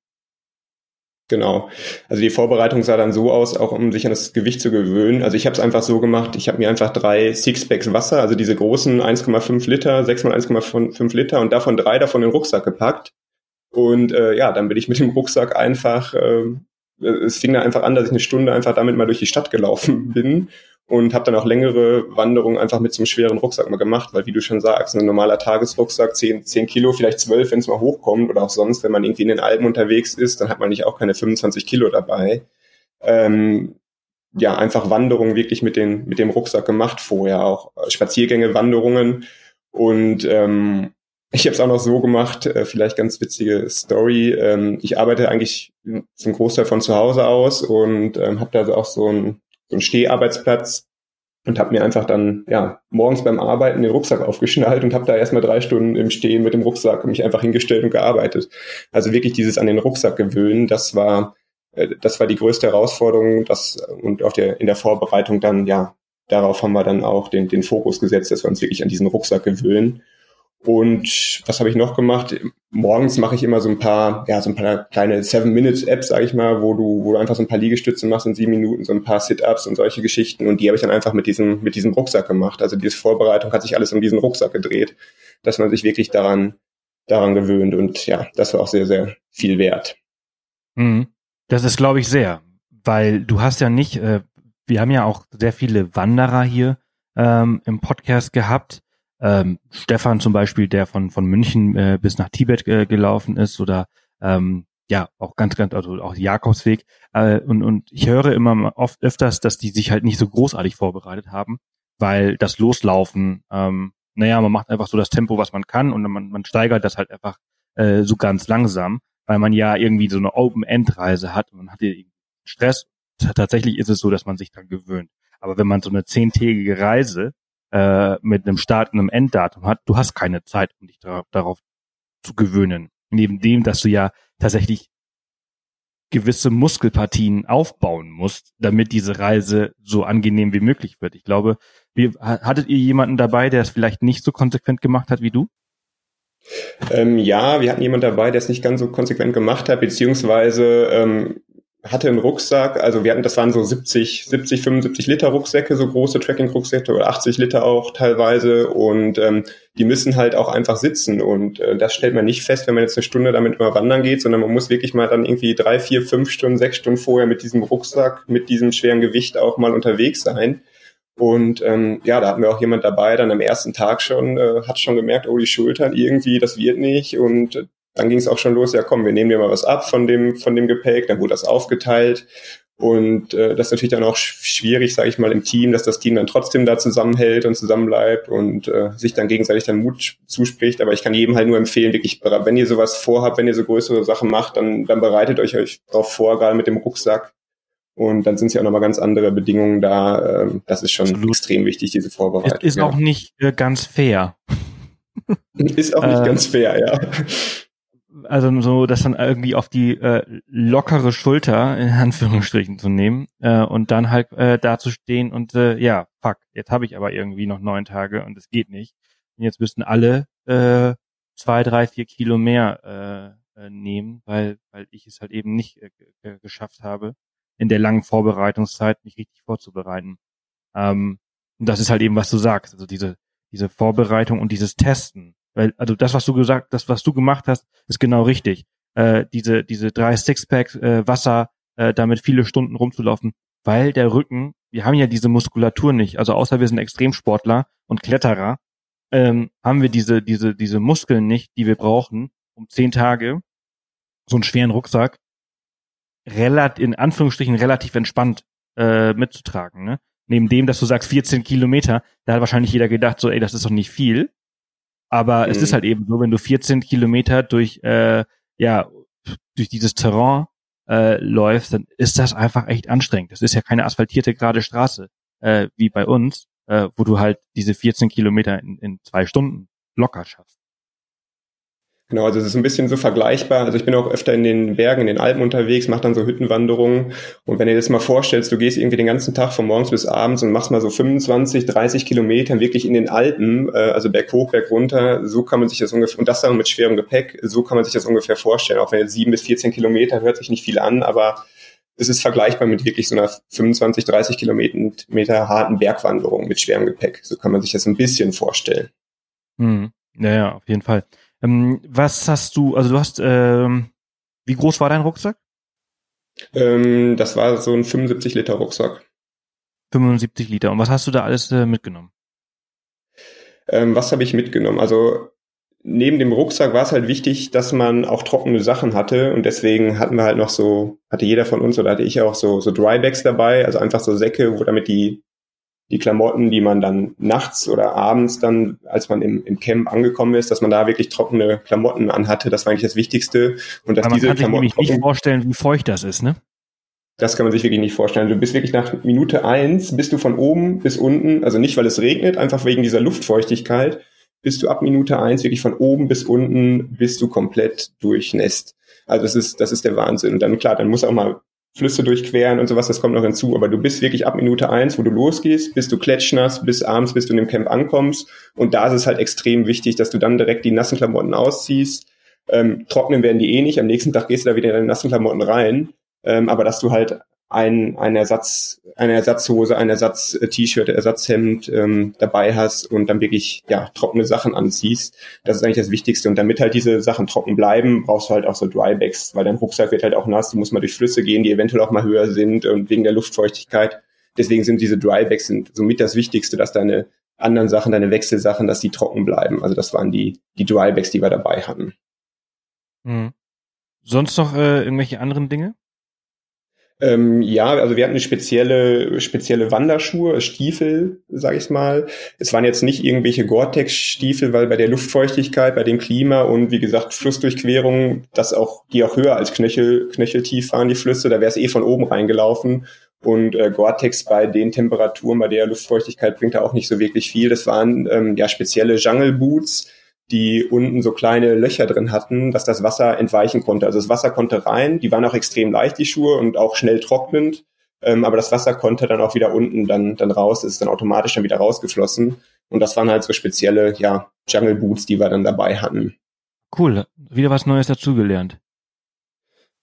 Genau. Also die Vorbereitung sah dann so aus, auch um sich an das Gewicht zu gewöhnen. Also ich habe es einfach so gemacht, ich habe mir einfach drei Sixpacks Wasser, also diese großen 1,5 Liter, 6 mal 1,5 Liter und davon drei davon in den Rucksack gepackt. Und äh, ja, dann bin ich mit dem Rucksack einfach, äh, es fing dann einfach an, dass ich eine Stunde einfach damit mal durch die Stadt gelaufen bin und habe dann auch längere Wanderungen einfach mit so einem schweren Rucksack mal gemacht, weil wie du schon sagst, ein normaler Tagesrucksack, 10, 10 Kilo, vielleicht 12, wenn es mal hochkommt oder auch sonst, wenn man irgendwie in den Alpen unterwegs ist, dann hat man nicht auch keine 25 Kilo dabei. Ähm, ja, einfach Wanderungen wirklich mit, den, mit dem Rucksack gemacht vorher, auch Spaziergänge, Wanderungen und ähm, ich habe es auch noch so gemacht, äh, vielleicht ganz witzige Story. Ähm, ich arbeite eigentlich zum Großteil von zu Hause aus und ähm, habe da auch so ein so einen Steharbeitsplatz und habe mir einfach dann ja morgens beim Arbeiten den Rucksack aufgeschnallt und habe da erstmal drei Stunden im Stehen mit dem Rucksack mich einfach hingestellt und gearbeitet. Also wirklich dieses an den Rucksack gewöhnen, das war äh, das war die größte Herausforderung, das und auf der in der Vorbereitung dann ja darauf haben wir dann auch den den Fokus gesetzt, dass wir uns wirklich an diesen Rucksack gewöhnen und was habe ich noch gemacht? Morgens mache ich immer so ein paar, ja, so ein paar kleine Seven-Minutes-Apps, sage ich mal, wo du, wo du einfach so ein paar Liegestütze machst in sieben Minuten, so ein paar Sit-Ups und solche Geschichten. Und die habe ich dann einfach mit diesem, mit diesem Rucksack gemacht. Also diese Vorbereitung hat sich alles um diesen Rucksack gedreht, dass man sich wirklich daran, daran gewöhnt. Und ja, das war auch sehr, sehr viel wert. Mhm. Das ist, glaube ich, sehr, weil du hast ja nicht, äh, wir haben ja auch sehr viele Wanderer hier ähm, im Podcast gehabt ähm, Stefan zum Beispiel, der von, von München äh, bis nach Tibet äh, gelaufen ist oder ähm, ja, auch ganz, ganz, also auch Jakobsweg. Äh, und, und ich höre immer oft öfters, dass die sich halt nicht so großartig vorbereitet haben, weil das Loslaufen, ähm, naja, man macht einfach so das Tempo, was man kann und man, man steigert das halt einfach äh, so ganz langsam, weil man ja irgendwie so eine Open-End-Reise hat und man hat hier Stress. Tatsächlich ist es so, dass man sich dann gewöhnt. Aber wenn man so eine zehntägige Reise äh, mit einem Start und einem Enddatum hat, du hast keine Zeit, um dich darauf, zu gewöhnen. Neben dem, dass du ja tatsächlich gewisse Muskelpartien aufbauen musst, damit diese Reise so angenehm wie möglich wird. Ich glaube, wie, hattet ihr jemanden dabei, der es vielleicht nicht so konsequent gemacht hat wie du? Ähm, ja, wir hatten jemanden dabei, der es nicht ganz so konsequent gemacht hat, beziehungsweise ähm, hatte einen Rucksack, also wir hatten, das waren so 70, 70, 75 Liter Rucksäcke, so große Tracking-Rucksäcke oder 80 Liter auch teilweise und ähm, die müssen halt auch einfach sitzen und äh, das stellt man nicht fest, wenn man jetzt eine Stunde damit mal wandern geht, sondern man muss wirklich mal dann irgendwie drei, vier, fünf Stunden, sechs Stunden vorher mit diesem Rucksack, mit diesem schweren Gewicht auch mal unterwegs sein. Und ähm, ja, da hatten wir auch jemand dabei, dann am ersten Tag schon, äh, hat schon gemerkt, oh, die Schultern irgendwie, das wird nicht. Und dann ging es auch schon los, ja komm, wir nehmen dir mal was ab von dem, von dem Gepäck, dann wurde das aufgeteilt. Und äh, das ist natürlich dann auch schwierig, sage ich mal, im Team, dass das Team dann trotzdem da zusammenhält und zusammenbleibt und äh, sich dann gegenseitig dann Mut zuspricht. Aber ich kann jedem halt nur empfehlen, wirklich, wenn ihr sowas vorhabt, wenn ihr so größere Sachen macht, dann, dann bereitet euch euch darauf vor, gerade mit dem Rucksack. Und dann sind es ja auch nochmal ganz andere Bedingungen da. Ähm, das ist schon Absolut. extrem wichtig, diese Vorbereitung. Ist, ist ja. auch nicht äh, ganz fair. ist auch nicht äh, ganz fair, ja also so das dann irgendwie auf die äh, lockere Schulter in Anführungsstrichen zu nehmen äh, und dann halt äh, da zu stehen und äh, ja, fuck, jetzt habe ich aber irgendwie noch neun Tage und es geht nicht. Und jetzt müssten alle äh, zwei, drei, vier Kilo mehr äh, äh, nehmen, weil weil ich es halt eben nicht äh, geschafft habe, in der langen Vorbereitungszeit mich richtig vorzubereiten. Ähm, und das ist halt eben, was du sagst, also diese diese Vorbereitung und dieses Testen weil, also das, was du gesagt, das, was du gemacht hast, ist genau richtig. Äh, diese, diese drei Sixpacks äh, Wasser, äh, damit viele Stunden rumzulaufen, weil der Rücken, wir haben ja diese Muskulatur nicht, also außer wir sind Extremsportler und Kletterer, ähm, haben wir diese, diese, diese Muskeln nicht, die wir brauchen, um zehn Tage so einen schweren Rucksack relativ, in Anführungsstrichen relativ entspannt äh, mitzutragen. Ne? Neben dem, dass du sagst 14 Kilometer, da hat wahrscheinlich jeder gedacht, so, ey, das ist doch nicht viel. Aber mhm. es ist mhm. halt eben so, wenn du 14 Kilometer durch, äh, ja, durch dieses Terrain äh, läufst, dann ist das einfach echt anstrengend. Das ist ja keine asphaltierte gerade Straße, äh, wie bei uns, äh, wo du halt diese 14 Kilometer in, in zwei Stunden locker schaffst. Genau, also es ist ein bisschen so vergleichbar. Also ich bin auch öfter in den Bergen, in den Alpen unterwegs, mache dann so Hüttenwanderungen. Und wenn du dir das mal vorstellst, du gehst irgendwie den ganzen Tag von morgens bis abends und machst mal so 25, 30 Kilometer wirklich in den Alpen, äh, also Berg hoch, Berg runter, so kann man sich das ungefähr, und das dann mit schwerem Gepäck, so kann man sich das ungefähr vorstellen. Auch wenn jetzt sieben bis 14 Kilometer hört sich nicht viel an, aber es ist vergleichbar mit wirklich so einer 25, 30 Kilometer harten Bergwanderung mit schwerem Gepäck. So kann man sich das ein bisschen vorstellen. Hm. Ja, ja, auf jeden Fall. Ähm, was hast du, also du hast, ähm, wie groß war dein Rucksack? Ähm, das war so ein 75 Liter Rucksack. 75 Liter. Und was hast du da alles äh, mitgenommen? Ähm, was habe ich mitgenommen? Also neben dem Rucksack war es halt wichtig, dass man auch trockene Sachen hatte und deswegen hatten wir halt noch so, hatte jeder von uns oder hatte ich auch so, so Drybags dabei, also einfach so Säcke, wo damit die die Klamotten, die man dann nachts oder abends dann, als man im, im Camp angekommen ist, dass man da wirklich trockene Klamotten anhatte. Das war eigentlich das Wichtigste. Und dass Aber man diese kann Klamotten sich nämlich nicht vorstellen, wie feucht das ist, ne? Das kann man sich wirklich nicht vorstellen. Du bist wirklich nach Minute eins, bist du von oben bis unten, also nicht, weil es regnet, einfach wegen dieser Luftfeuchtigkeit, bist du ab Minute eins wirklich von oben bis unten, bist du komplett durchnässt. Also das ist, das ist der Wahnsinn. Und dann, klar, dann muss auch mal Flüsse durchqueren und sowas, das kommt noch hinzu. Aber du bist wirklich ab Minute eins, wo du losgehst, bis du klatschnass, bis abends, bis du in dem Camp ankommst. Und da ist es halt extrem wichtig, dass du dann direkt die nassen Klamotten ausziehst. Ähm, trocknen werden die eh nicht. Am nächsten Tag gehst du da wieder in deine nassen Klamotten rein. Ähm, aber dass du halt ein, ein Ersatz, eine Ersatzhose, ein Ersatz-T-Shirt, Ersatzhemd ähm, dabei hast und dann wirklich ja trockene Sachen anziehst. Das ist eigentlich das Wichtigste. Und damit halt diese Sachen trocken bleiben, brauchst du halt auch so Drybags, weil dein Rucksack wird halt auch nass. Du musst mal durch Flüsse gehen, die eventuell auch mal höher sind und wegen der Luftfeuchtigkeit. Deswegen sind diese Drybags sind somit das Wichtigste, dass deine anderen Sachen, deine Wechselsachen, dass die trocken bleiben. Also das waren die die Drybags, die wir dabei hatten. Hm. Sonst noch äh, irgendwelche anderen Dinge? Ähm, ja, also wir hatten eine spezielle, spezielle Wanderschuhe, Stiefel, sag ich mal. Es waren jetzt nicht irgendwelche Gore-Tex-Stiefel, weil bei der Luftfeuchtigkeit, bei dem Klima und wie gesagt Flussdurchquerungen, das auch, die auch höher als Knöchel, Knöcheltief waren, die Flüsse, da wäre es eh von oben reingelaufen. Und äh, Gore-Tex bei den Temperaturen, bei der Luftfeuchtigkeit bringt da auch nicht so wirklich viel. Das waren ähm, ja spezielle Jungle Boots, die unten so kleine Löcher drin hatten, dass das Wasser entweichen konnte. Also das Wasser konnte rein, die waren auch extrem leicht, die Schuhe, und auch schnell trocknend. Ähm, aber das Wasser konnte dann auch wieder unten dann, dann raus, ist dann automatisch dann wieder rausgeflossen. Und das waren halt so spezielle, ja, Jungle Boots, die wir dann dabei hatten. Cool, wieder was Neues dazugelernt.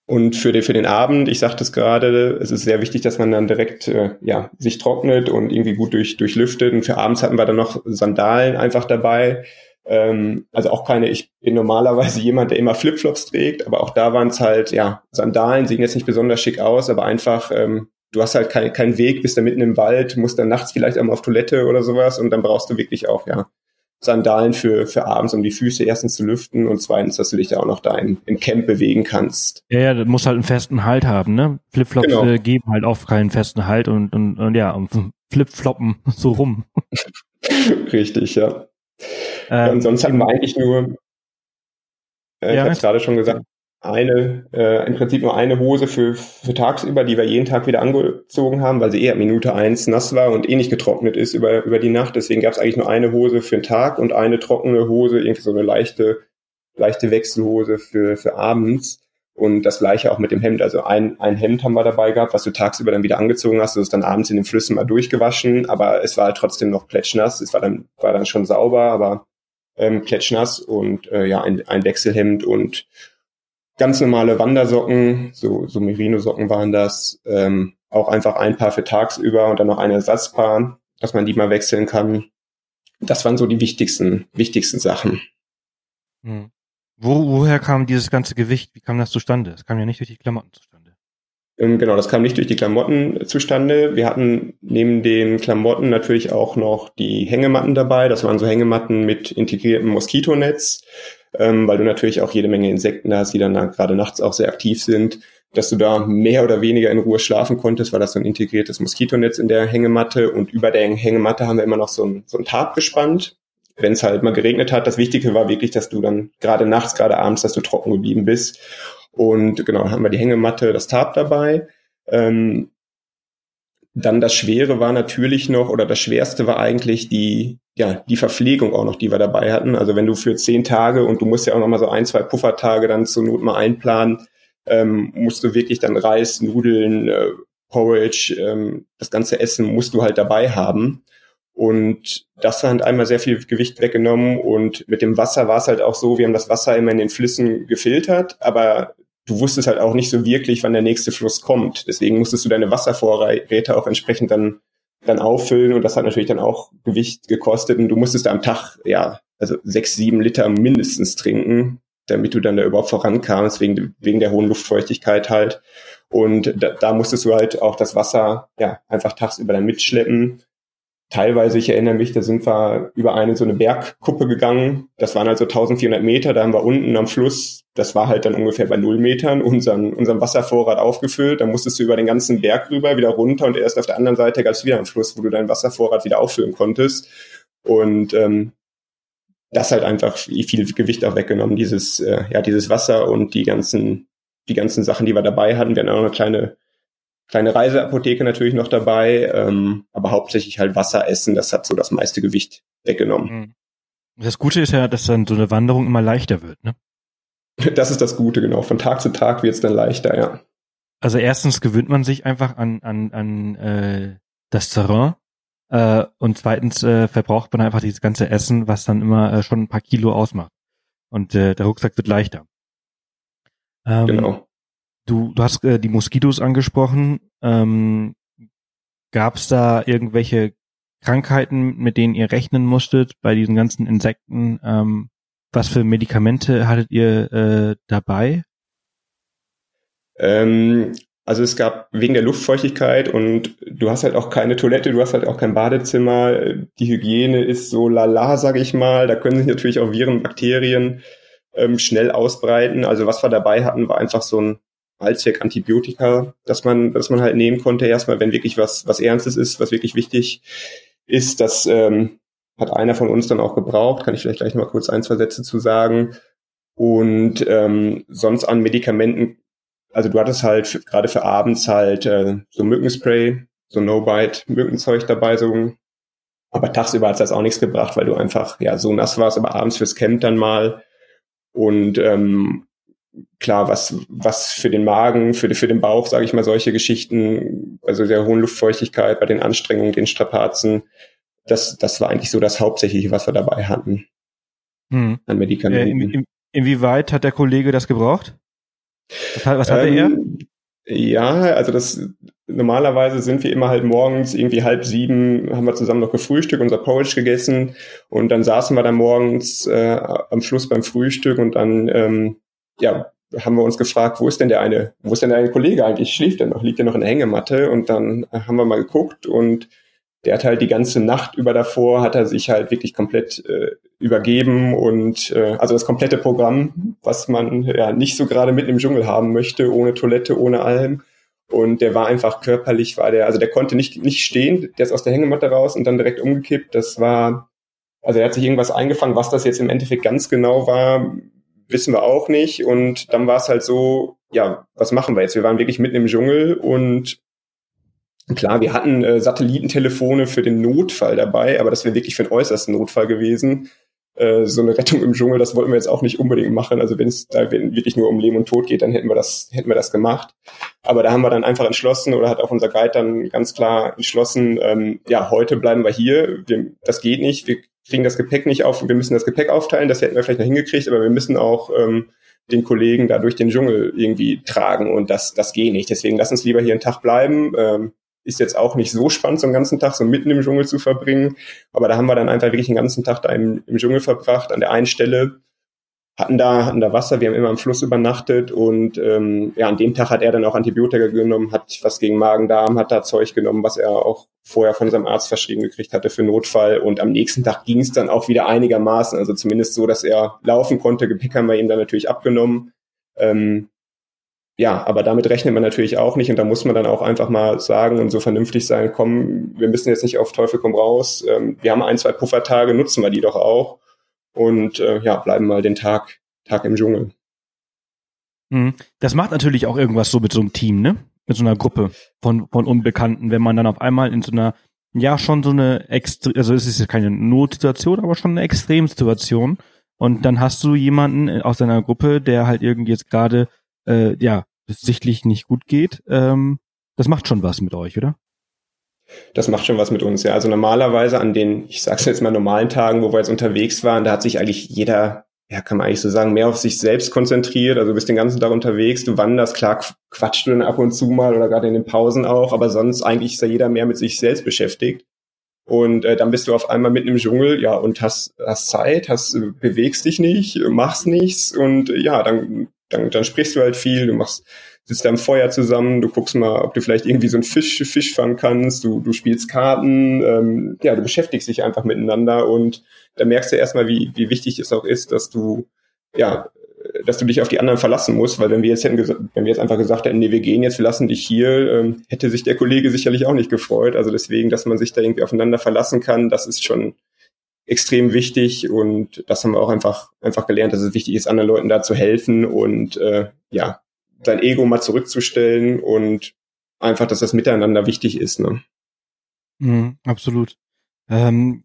Und für den, für den Abend, ich sagte es gerade, es ist sehr wichtig, dass man dann direkt äh, ja, sich trocknet und irgendwie gut durch, durchlüftet. Und für abends hatten wir dann noch Sandalen einfach dabei, ähm, also auch keine, ich bin normalerweise jemand, der immer Flipflops trägt, aber auch da waren es halt, ja, Sandalen sehen jetzt nicht besonders schick aus, aber einfach, ähm, du hast halt keinen kein Weg, bist da mitten im Wald, musst dann nachts vielleicht einmal auf Toilette oder sowas und dann brauchst du wirklich auch, ja, Sandalen für, für abends, um die Füße erstens zu lüften und zweitens, dass du dich da auch noch da im, im Camp bewegen kannst. Ja, ja, du musst halt einen festen Halt haben, ne? Flipflops genau. äh, geben halt oft keinen festen Halt und, und, und ja, und Flipfloppen so rum. Richtig, ja. Ähm, und sonst hatten wir eigentlich nur, äh, ja, ich habe es gerade schon gesagt, eine, äh, im Prinzip nur eine Hose für, für tagsüber, die wir jeden Tag wieder angezogen haben, weil sie eher Minute eins nass war und eh nicht getrocknet ist über, über die Nacht. Deswegen gab es eigentlich nur eine Hose für den Tag und eine trockene Hose, irgendwie so eine leichte, leichte Wechselhose für, für abends. Und das gleiche auch mit dem Hemd. Also ein, ein Hemd haben wir dabei gehabt, was du tagsüber dann wieder angezogen hast. Du hast dann abends in den Flüssen mal durchgewaschen, aber es war halt trotzdem noch plätschnass. Es war dann, war dann schon sauber, aber ähm, klatschnass und äh, ja, ein, ein Wechselhemd und ganz normale Wandersocken, so, so Merino-Socken waren das, ähm, auch einfach ein Paar für tagsüber und dann noch ein Ersatzpaar, dass man die mal wechseln kann. Das waren so die wichtigsten, wichtigsten Sachen. Hm. Wo, woher kam dieses ganze Gewicht? Wie kam das zustande? Es kam ja nicht durch die Klamotten zustande. Ähm, genau, das kam nicht durch die Klamotten zustande. Wir hatten neben den Klamotten natürlich auch noch die Hängematten dabei. Das waren so Hängematten mit integriertem Moskitonetz, ähm, weil du natürlich auch jede Menge Insekten hast, die dann gerade nachts auch sehr aktiv sind, dass du da mehr oder weniger in Ruhe schlafen konntest, weil das so ein integriertes Moskitonetz in der Hängematte und über der Hängematte haben wir immer noch so ein, so ein Tarp gespannt. Wenn es halt mal geregnet hat, das Wichtige war wirklich, dass du dann gerade nachts, gerade abends, dass du trocken geblieben bist. Und genau, haben wir die Hängematte, das Tarp dabei. Ähm, dann das Schwere war natürlich noch, oder das Schwerste war eigentlich die, ja, die Verpflegung auch noch, die wir dabei hatten. Also wenn du für zehn Tage und du musst ja auch noch mal so ein, zwei Puffertage dann zur Not mal einplanen, ähm, musst du wirklich dann Reis, Nudeln, äh, Porridge, ähm, das ganze Essen musst du halt dabei haben. Und das hat einmal sehr viel Gewicht weggenommen. Und mit dem Wasser war es halt auch so, wir haben das Wasser immer in den Flüssen gefiltert, aber du wusstest halt auch nicht so wirklich, wann der nächste Fluss kommt. Deswegen musstest du deine Wasservorräte auch entsprechend dann, dann auffüllen und das hat natürlich dann auch Gewicht gekostet und du musstest da am Tag, ja, also sechs, sieben Liter mindestens trinken, damit du dann da überhaupt vorankamst, wegen, wegen der hohen Luftfeuchtigkeit halt. Und da, da musstest du halt auch das Wasser, ja, einfach tagsüber dann mitschleppen teilweise, ich erinnere mich, da sind wir über eine so eine Bergkuppe gegangen. Das waren also 1400 Meter. Da haben wir unten am Fluss, das war halt dann ungefähr bei null Metern, unseren, unseren Wasservorrat aufgefüllt. Da musstest du über den ganzen Berg rüber, wieder runter und erst auf der anderen Seite gab es wieder einen Fluss, wo du deinen Wasservorrat wieder auffüllen konntest. Und ähm, das halt einfach viel Gewicht auch weggenommen, dieses, äh, ja, dieses Wasser und die ganzen, die ganzen Sachen, die wir dabei hatten. Wir hatten auch noch eine kleine kleine Reiseapotheke natürlich noch dabei, ähm, aber hauptsächlich halt Wasser essen, das hat so das meiste Gewicht weggenommen. Mhm. Das Gute ist ja, dass dann so eine Wanderung immer leichter wird, ne? Das ist das Gute, genau. Von Tag zu Tag wird es dann leichter, ja. Also erstens gewöhnt man sich einfach an, an, an äh, das Terrain äh, und zweitens äh, verbraucht man einfach dieses ganze Essen, was dann immer äh, schon ein paar Kilo ausmacht. Und äh, der Rucksack wird leichter. Ähm, genau. Du, du hast äh, die Moskitos angesprochen. Ähm, Gab es da irgendwelche Krankheiten, mit denen ihr rechnen musstet bei diesen ganzen Insekten? Ähm, was für Medikamente hattet ihr äh, dabei? Ähm, also es gab wegen der Luftfeuchtigkeit und du hast halt auch keine Toilette, du hast halt auch kein Badezimmer. Die Hygiene ist so lala, sage ich mal. Da können sich natürlich auch Viren, Bakterien ähm, schnell ausbreiten. Also was wir dabei hatten, war einfach so ein Allzweck-Antibiotika, dass man, dass man halt nehmen konnte, erstmal, wenn wirklich was, was Ernstes ist, was wirklich wichtig ist. Das ähm, hat einer von uns dann auch gebraucht, kann ich vielleicht gleich noch mal kurz ein, zwei Sätze zu sagen. Und ähm, sonst an Medikamenten, also du hattest halt gerade für abends halt äh, so Mückenspray, so No-Bite-Mückenzeug dabei, so aber tagsüber hat das auch nichts gebracht, weil du einfach ja so nass warst, aber abends fürs Camp dann mal. Und ähm, klar, was, was für den Magen, für, für den Bauch, sage ich mal, solche Geschichten, also der hohen Luftfeuchtigkeit, bei den Anstrengungen, den Strapazen, das, das war eigentlich so das Hauptsächliche, was wir dabei hatten hm. an Medikamenten. Äh, in, in, inwieweit hat der Kollege das gebraucht? Was, was hatte ähm, er? Ja, also das normalerweise sind wir immer halt morgens irgendwie halb sieben, haben wir zusammen noch gefrühstückt, unser Porridge gegessen und dann saßen wir da morgens äh, am Schluss beim Frühstück und dann ähm, ja, haben wir uns gefragt, wo ist denn der eine, wo ist denn der eine Kollege eigentlich? Schläft der noch? Liegt der noch in der Hängematte? Und dann haben wir mal geguckt und der hat halt die ganze Nacht über davor, hat er sich halt wirklich komplett äh, übergeben und äh, also das komplette Programm, was man ja nicht so gerade mitten im Dschungel haben möchte, ohne Toilette, ohne allem. Und der war einfach körperlich, war der, also der konnte nicht, nicht stehen, der ist aus der Hängematte raus und dann direkt umgekippt. Das war, also er hat sich irgendwas eingefangen, was das jetzt im Endeffekt ganz genau war, wissen wir auch nicht. Und dann war es halt so, ja, was machen wir jetzt? Wir waren wirklich mitten im Dschungel und klar, wir hatten äh, Satellitentelefone für den Notfall dabei, aber das wäre wirklich für den äußersten Notfall gewesen. Äh, so eine Rettung im Dschungel, das wollten wir jetzt auch nicht unbedingt machen. Also wenn es da wirklich nur um Leben und Tod geht, dann hätten wir das, hätten wir das gemacht. Aber da haben wir dann einfach entschlossen oder hat auch unser Guide dann ganz klar entschlossen, ähm, ja, heute bleiben wir hier. Wir, das geht nicht. Wir kriegen das Gepäck nicht auf wir müssen das Gepäck aufteilen. Das hätten wir vielleicht noch hingekriegt, aber wir müssen auch ähm, den Kollegen da durch den Dschungel irgendwie tragen und das, das geht nicht. Deswegen lass uns lieber hier einen Tag bleiben. Ähm, ist jetzt auch nicht so spannend, so einen ganzen Tag so mitten im Dschungel zu verbringen. Aber da haben wir dann einfach wirklich den ganzen Tag da im, im Dschungel verbracht, an der einen Stelle hatten da, hatten da Wasser, wir haben immer am Fluss übernachtet und ähm, ja, an dem Tag hat er dann auch Antibiotika genommen, hat was gegen Magen-Darm, hat da Zeug genommen, was er auch vorher von seinem Arzt verschrieben gekriegt hatte für Notfall. Und am nächsten Tag ging es dann auch wieder einigermaßen, also zumindest so, dass er laufen konnte, Gepäck haben wir ihm dann natürlich abgenommen. Ähm, ja, aber damit rechnet man natürlich auch nicht. Und da muss man dann auch einfach mal sagen und so vernünftig sein, komm, wir müssen jetzt nicht auf Teufel komm raus, ähm, wir haben ein, zwei Puffertage, nutzen wir die doch auch und äh, ja, bleiben mal den Tag, Tag im Dschungel. Mhm. Das macht natürlich auch irgendwas so mit so einem Team, ne? mit so einer Gruppe von, von Unbekannten, wenn man dann auf einmal in so einer, ja, schon so eine extre also es ist ja keine Notsituation, aber schon eine Extremsituation. Und dann hast du jemanden aus deiner Gruppe, der halt irgendwie jetzt gerade, äh, ja, sichtlich nicht gut geht. Ähm, das macht schon was mit euch, oder? Das macht schon was mit uns, ja. Also normalerweise an den, ich sag's jetzt mal normalen Tagen, wo wir jetzt unterwegs waren, da hat sich eigentlich jeder ja, kann man eigentlich so sagen, mehr auf sich selbst konzentriert. Also du bist den ganzen Tag unterwegs, du wanderst, klar quatscht du dann ab und zu mal oder gerade in den Pausen auch, aber sonst eigentlich ist da jeder mehr mit sich selbst beschäftigt. Und äh, dann bist du auf einmal mitten im Dschungel, ja, und hast, hast Zeit, hast, bewegst dich nicht, machst nichts und äh, ja, dann, dann, dann sprichst du halt viel, du machst, sitzt da im Feuer zusammen, du guckst mal, ob du vielleicht irgendwie so einen Fisch, Fisch fangen kannst, du, du spielst Karten, ähm, ja, du beschäftigst dich einfach miteinander und da merkst du erstmal, wie, wie wichtig es auch ist, dass du, ja, dass du dich auf die anderen verlassen musst, weil wenn wir jetzt hätten wenn wir jetzt einfach gesagt hätten, nee, wir gehen jetzt, wir lassen dich hier, ähm, hätte sich der Kollege sicherlich auch nicht gefreut. Also deswegen, dass man sich da irgendwie aufeinander verlassen kann, das ist schon extrem wichtig und das haben wir auch einfach einfach gelernt, dass es wichtig ist, anderen Leuten da zu helfen und äh, ja, dein Ego mal zurückzustellen und einfach, dass das Miteinander wichtig ist. Ne? Mhm, absolut. Ähm,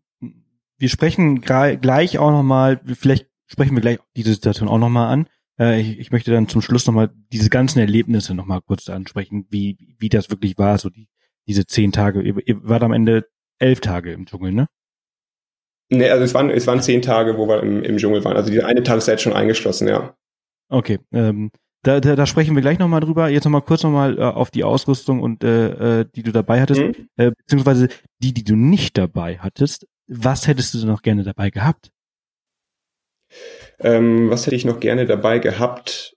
wir sprechen gleich auch nochmal, vielleicht sprechen wir gleich diese Situation auch nochmal an. Äh, ich, ich, möchte dann zum Schluss nochmal diese ganzen Erlebnisse nochmal kurz ansprechen, wie, wie das wirklich war, so die, diese zehn Tage. Ihr, ihr wart am Ende elf Tage im Dschungel, ne? Nee, also es waren, es waren zehn Tage, wo wir im, im Dschungel waren. Also diese eine Tageszeit schon eingeschlossen, ja. Okay, ähm, da, da, da sprechen wir gleich nochmal drüber. Jetzt nochmal kurz nochmal äh, auf die Ausrüstung und äh, äh, die du dabei hattest, mhm. äh, beziehungsweise die, die du nicht dabei hattest. Was hättest du noch gerne dabei gehabt? Ähm, was hätte ich noch gerne dabei gehabt?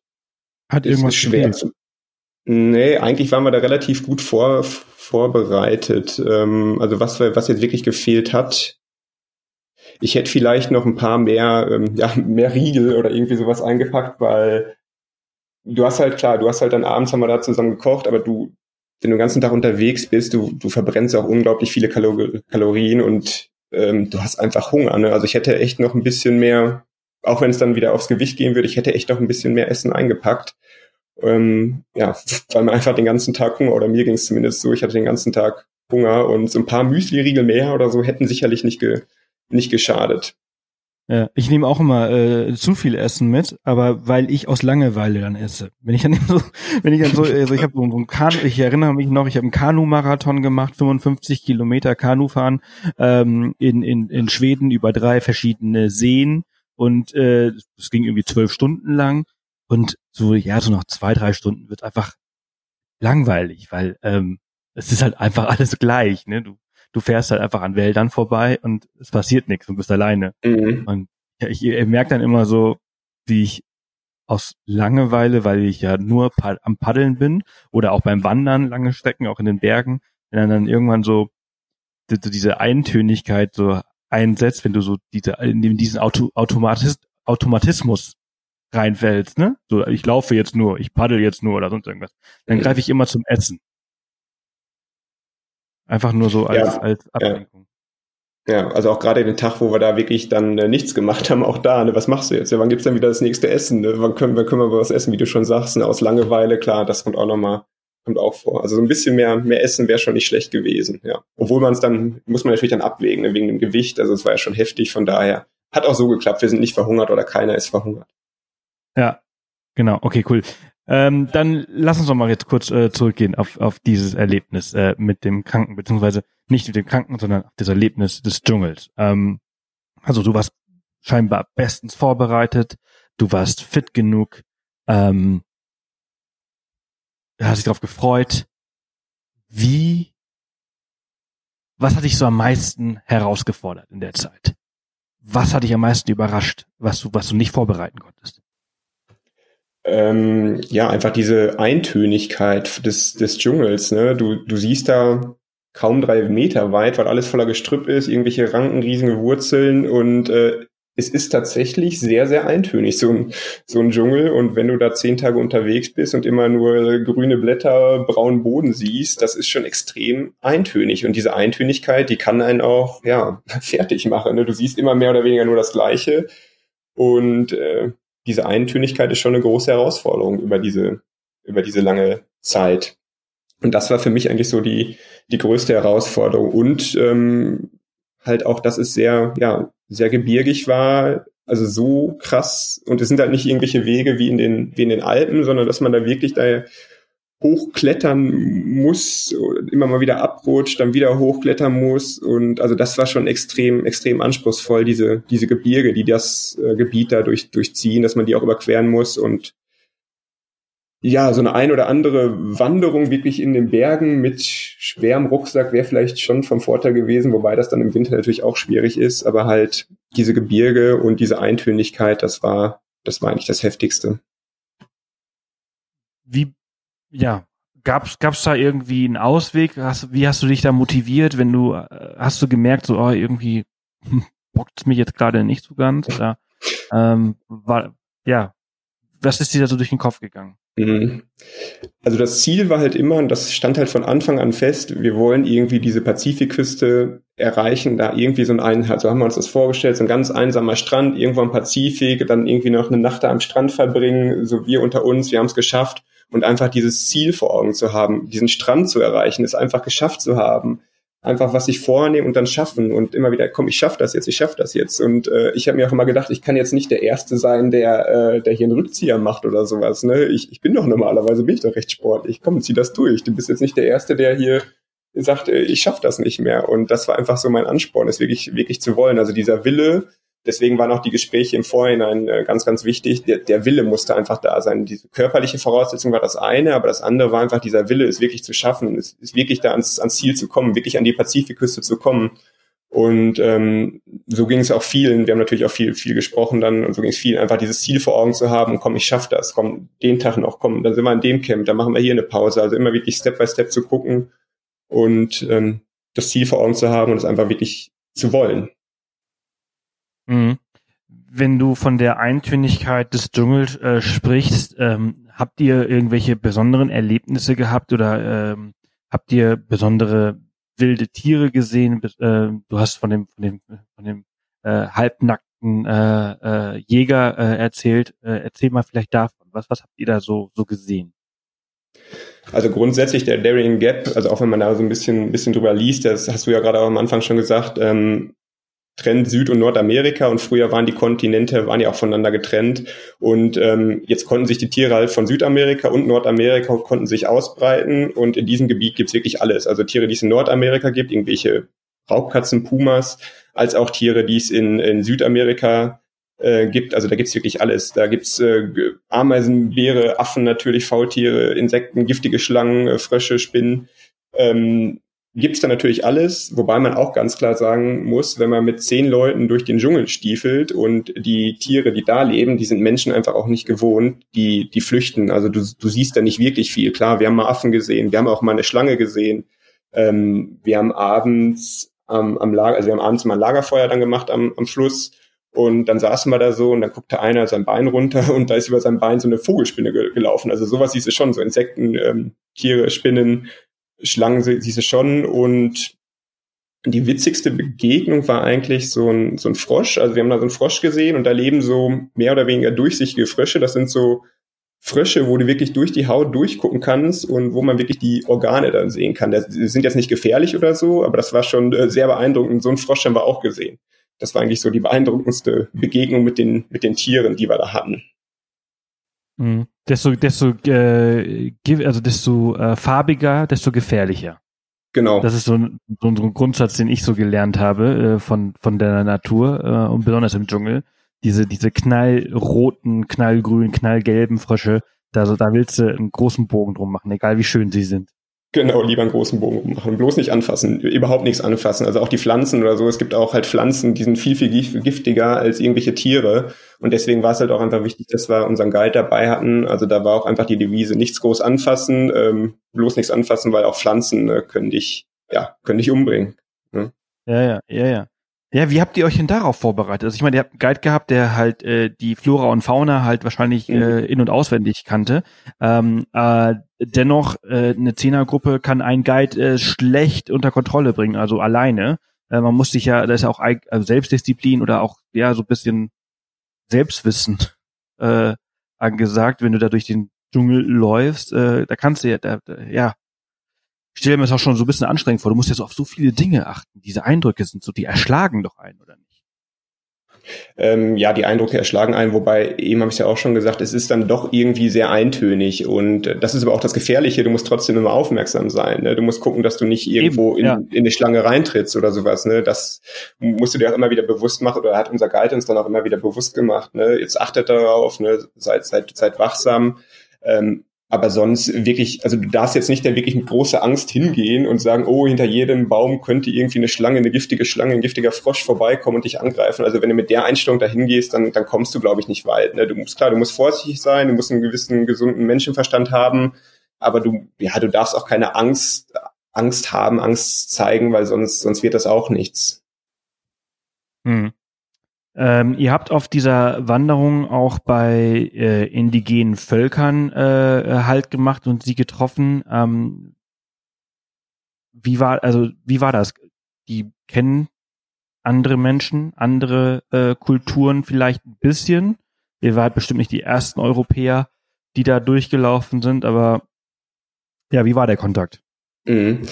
Hat irgendwas ist schwer zu, Nee, eigentlich waren wir da relativ gut vor, vorbereitet. Ähm, also was, was jetzt wirklich gefehlt hat, ich hätte vielleicht noch ein paar mehr, ähm, ja, mehr Riegel oder irgendwie sowas eingepackt, weil du hast halt klar, du hast halt dann abends haben wir da zusammen gekocht, aber du, wenn du den ganzen Tag unterwegs bist, du, du verbrennst auch unglaublich viele Kalor Kalorien und ähm, du hast einfach Hunger. Ne? Also ich hätte echt noch ein bisschen mehr, auch wenn es dann wieder aufs Gewicht gehen würde, ich hätte echt noch ein bisschen mehr Essen eingepackt. Ähm, ja, weil man einfach den ganzen Tag Hunger, oder mir ging es zumindest so, ich hatte den ganzen Tag Hunger und so ein paar Müsli-Riegel mehr oder so hätten sicherlich nicht, ge, nicht geschadet. Ja, ich nehme auch immer äh, zu viel Essen mit, aber weil ich aus Langeweile dann esse. Wenn ich dann so, wenn ich dann so, also ich habe so, so ein Kanu, ich erinnere mich noch, ich habe einen Kanu-Marathon gemacht, 55 Kilometer Kanufahren ähm, in, in, in Schweden über drei verschiedene Seen und äh, es ging irgendwie zwölf Stunden lang und so ja so nach zwei drei Stunden wird einfach langweilig, weil ähm, es ist halt einfach alles gleich, ne? Du du fährst halt einfach an Wäldern vorbei und es passiert nichts und bist alleine. Mhm. Und ja, ich, ich merke dann immer so, wie ich aus Langeweile, weil ich ja nur am Paddeln bin oder auch beim Wandern lange Strecken, auch in den Bergen, wenn dann, dann irgendwann so, so diese Eintönigkeit so einsetzt, wenn du so diese, in diesen Auto, Automatis, Automatismus reinfällst, ne? So, ich laufe jetzt nur, ich paddel jetzt nur oder sonst irgendwas. Dann mhm. greife ich immer zum Essen. Einfach nur so als, ja, als Ablenkung. Ja. ja. also auch gerade den Tag, wo wir da wirklich dann äh, nichts gemacht haben, auch da, ne, was machst du jetzt? Ja, wann gibt's dann wieder das nächste Essen? Ne? Wann können, wann können wir was essen, wie du schon sagst, ne? aus Langeweile, klar, das kommt auch nochmal kommt auch vor. Also so ein bisschen mehr, mehr Essen wäre schon nicht schlecht gewesen, ja. Obwohl man es dann, muss man natürlich dann abwägen, ne, wegen dem Gewicht. Also es war ja schon heftig, von daher hat auch so geklappt. Wir sind nicht verhungert oder keiner ist verhungert. Ja, genau. Okay, cool. Ähm, dann lass uns doch mal jetzt kurz äh, zurückgehen auf, auf dieses Erlebnis äh, mit dem Kranken, beziehungsweise nicht mit dem Kranken, sondern auf das Erlebnis des Dschungels. Ähm, also du warst scheinbar bestens vorbereitet, du warst fit genug, ähm, hast dich darauf gefreut. Wie, was hat dich so am meisten herausgefordert in der Zeit? Was hat dich am meisten überrascht, was du, was du nicht vorbereiten konntest? Ähm, ja, einfach diese Eintönigkeit des, des Dschungels. Ne? Du, du siehst da kaum drei Meter weit, weil alles voller Gestrüpp ist, irgendwelche Ranken, riesige Wurzeln und äh, es ist tatsächlich sehr, sehr eintönig, so ein, so ein Dschungel. Und wenn du da zehn Tage unterwegs bist und immer nur grüne Blätter, braunen Boden siehst, das ist schon extrem eintönig. Und diese Eintönigkeit, die kann einen auch, ja, fertig machen. Ne? Du siehst immer mehr oder weniger nur das Gleiche. Und äh, diese Eintönigkeit ist schon eine große Herausforderung über diese, über diese lange Zeit. Und das war für mich eigentlich so die, die größte Herausforderung. Und ähm, halt auch, dass es sehr, ja, sehr gebirgig war, also so krass. Und es sind halt nicht irgendwelche Wege wie in den, wie in den Alpen, sondern dass man da wirklich da hochklettern muss, immer mal wieder abrutscht, dann wieder hochklettern muss. Und also das war schon extrem, extrem anspruchsvoll, diese, diese Gebirge, die das äh, Gebiet da durch, durchziehen, dass man die auch überqueren muss. Und ja, so eine ein oder andere Wanderung wirklich in den Bergen mit schwerem Rucksack wäre vielleicht schon vom Vorteil gewesen, wobei das dann im Winter natürlich auch schwierig ist, aber halt diese Gebirge und diese Eintönigkeit, das war, das war eigentlich das Heftigste. Wie, ja, gab's, gab's da irgendwie einen Ausweg? Hast, wie hast du dich da motiviert, wenn du, äh, hast du gemerkt, so, oh, irgendwie bockt's mich jetzt gerade nicht so ganz, oder, ähm, war, ja, was ist dir da so durch den Kopf gegangen? Mhm. Also das Ziel war halt immer, und das stand halt von Anfang an fest, wir wollen irgendwie diese Pazifikküste erreichen, da irgendwie so ein Einheit, so haben wir uns das vorgestellt, so ein ganz einsamer Strand, irgendwo am Pazifik, dann irgendwie noch eine Nacht da am Strand verbringen, so wir unter uns, wir haben es geschafft und einfach dieses Ziel vor Augen zu haben, diesen Strand zu erreichen, es einfach geschafft zu haben, einfach was sich vornehmen und dann schaffen und immer wieder, komm, ich schaff das jetzt, ich schaff das jetzt. Und äh, ich habe mir auch immer gedacht, ich kann jetzt nicht der Erste sein, der, äh, der hier einen Rückzieher macht oder sowas. Ne? Ich, ich bin doch normalerweise, bin ich doch recht sportlich. Komm, zieh das durch. Du bist jetzt nicht der Erste, der hier sagt, äh, ich schaff das nicht mehr. Und das war einfach so mein Ansporn, es wirklich, wirklich zu wollen. Also dieser Wille, Deswegen waren auch die Gespräche im Vorhinein äh, ganz, ganz wichtig. Der, der Wille musste einfach da sein. Diese körperliche Voraussetzung war das eine, aber das andere war einfach dieser Wille, es wirklich zu schaffen, es ist wirklich da ans, ans Ziel zu kommen, wirklich an die Pazifikküste zu kommen. Und ähm, so ging es auch vielen. Wir haben natürlich auch viel, viel gesprochen dann und so ging es vielen, einfach dieses Ziel vor Augen zu haben. Komm, ich schaff das. Komm, den Tag noch. Komm, dann sind wir an dem Camp. Dann machen wir hier eine Pause. Also immer wirklich Step by Step zu gucken und ähm, das Ziel vor Augen zu haben und es einfach wirklich zu wollen. Mhm. Wenn du von der Eintönigkeit des Dschungels äh, sprichst, ähm, habt ihr irgendwelche besonderen Erlebnisse gehabt oder ähm, habt ihr besondere wilde Tiere gesehen? Äh, du hast von dem von dem von dem äh, halbnackten äh, äh, Jäger äh, erzählt. Äh, erzähl mal vielleicht davon. Was was habt ihr da so so gesehen? Also grundsätzlich der Darien Gap, also auch wenn man da so ein bisschen, ein bisschen drüber liest, das hast du ja gerade auch am Anfang schon gesagt, ähm, trennt Süd- und Nordamerika und früher waren die Kontinente, waren ja auch voneinander getrennt und ähm, jetzt konnten sich die Tiere halt von Südamerika und Nordamerika konnten sich ausbreiten und in diesem Gebiet gibt's wirklich alles. Also Tiere, die es in Nordamerika gibt, irgendwelche Raubkatzen, Pumas, als auch Tiere, die es in, in Südamerika äh, gibt. Also da gibt's wirklich alles. Da gibt's äh, Ameisen, Beere, Affen natürlich, Faultiere, Insekten, giftige Schlangen, äh, Frösche, Spinnen. Ähm, gibt's da natürlich alles, wobei man auch ganz klar sagen muss, wenn man mit zehn Leuten durch den Dschungel stiefelt und die Tiere, die da leben, die sind Menschen einfach auch nicht gewohnt, die, die flüchten. Also du, du siehst da nicht wirklich viel. Klar, wir haben mal Affen gesehen, wir haben auch mal eine Schlange gesehen. Ähm, wir haben abends am, am Lager, also wir haben abends mal ein Lagerfeuer dann gemacht am, am Fluss und dann saßen wir da so und dann guckte einer sein Bein runter und da ist über sein Bein so eine Vogelspinne ge gelaufen. Also sowas siehst du schon, so Insekten, ähm, Tiere, Spinnen, Schlangen siehst du schon und die witzigste Begegnung war eigentlich so ein, so ein Frosch. Also wir haben da so einen Frosch gesehen und da leben so mehr oder weniger durchsichtige Frösche. Das sind so Frösche, wo du wirklich durch die Haut durchgucken kannst und wo man wirklich die Organe dann sehen kann. Die sind jetzt nicht gefährlich oder so, aber das war schon äh, sehr beeindruckend. So einen Frosch haben wir auch gesehen. Das war eigentlich so die beeindruckendste Begegnung mit den, mit den Tieren, die wir da hatten. Mhm. Desto, desto, äh, also desto äh, farbiger, desto gefährlicher. Genau. Das ist so ein, so ein Grundsatz, den ich so gelernt habe äh, von, von der Natur äh, und besonders im Dschungel. Diese, diese knallroten, knallgrünen, knallgelben Frösche, da, so, da willst du einen großen Bogen drum machen, egal wie schön sie sind. Genau, lieber einen großen Bogen machen. Bloß nicht anfassen, überhaupt nichts anfassen. Also auch die Pflanzen oder so. Es gibt auch halt Pflanzen, die sind viel, viel giftiger als irgendwelche Tiere. Und deswegen war es halt auch einfach wichtig, dass wir unseren Guide dabei hatten. Also da war auch einfach die Devise, nichts groß anfassen, ähm, bloß nichts anfassen, weil auch Pflanzen äh, können dich, ja, können dich umbringen. Ne? Ja, ja, ja, ja. Ja, wie habt ihr euch denn darauf vorbereitet? Also ich meine, ihr habt einen Guide gehabt, der halt äh, die Flora und Fauna halt wahrscheinlich mhm. äh, in- und auswendig kannte. Ähm, äh, dennoch, äh, eine Zehnergruppe kann ein Guide äh, schlecht unter Kontrolle bringen, also alleine. Äh, man muss sich ja, das ist ja auch also Selbstdisziplin oder auch ja so ein bisschen Selbstwissen äh, angesagt, wenn du da durch den Dschungel läufst. Äh, da kannst du ja, da, ja, ich stelle mir das auch schon so ein bisschen anstrengend vor. Du musst ja so auf so viele Dinge achten. Diese Eindrücke sind so, die erschlagen doch einen, oder nicht? ähm, ja, die Eindrücke erschlagen ein, wobei, eben habe ich ja auch schon gesagt, es ist dann doch irgendwie sehr eintönig und das ist aber auch das Gefährliche, du musst trotzdem immer aufmerksam sein. Ne? Du musst gucken, dass du nicht irgendwo eben, ja. in, in eine Schlange reintrittst oder sowas. Ne? Das musst du dir auch immer wieder bewusst machen oder hat unser Guide uns dann auch immer wieder bewusst gemacht. Ne? Jetzt achtet darauf, ne? seid, seid, seid wachsam. Ähm, aber sonst wirklich, also du darfst jetzt nicht da wirklich mit großer Angst hingehen und sagen, oh, hinter jedem Baum könnte irgendwie eine Schlange, eine giftige Schlange, ein giftiger Frosch vorbeikommen und dich angreifen. Also wenn du mit der Einstellung da hingehst, dann, dann kommst du, glaube ich, nicht weit. Ne? Du musst klar, du musst vorsichtig sein, du musst einen gewissen gesunden Menschenverstand haben, aber du, ja, du darfst auch keine Angst, Angst haben, Angst zeigen, weil sonst, sonst wird das auch nichts. Hm. Ähm, ihr habt auf dieser Wanderung auch bei äh, indigenen Völkern äh, Halt gemacht und sie getroffen. Ähm, wie war also wie war das? Die kennen andere Menschen, andere äh, Kulturen vielleicht ein bisschen. Ihr wart bestimmt nicht die ersten Europäer, die da durchgelaufen sind, aber ja, wie war der Kontakt? Mhm.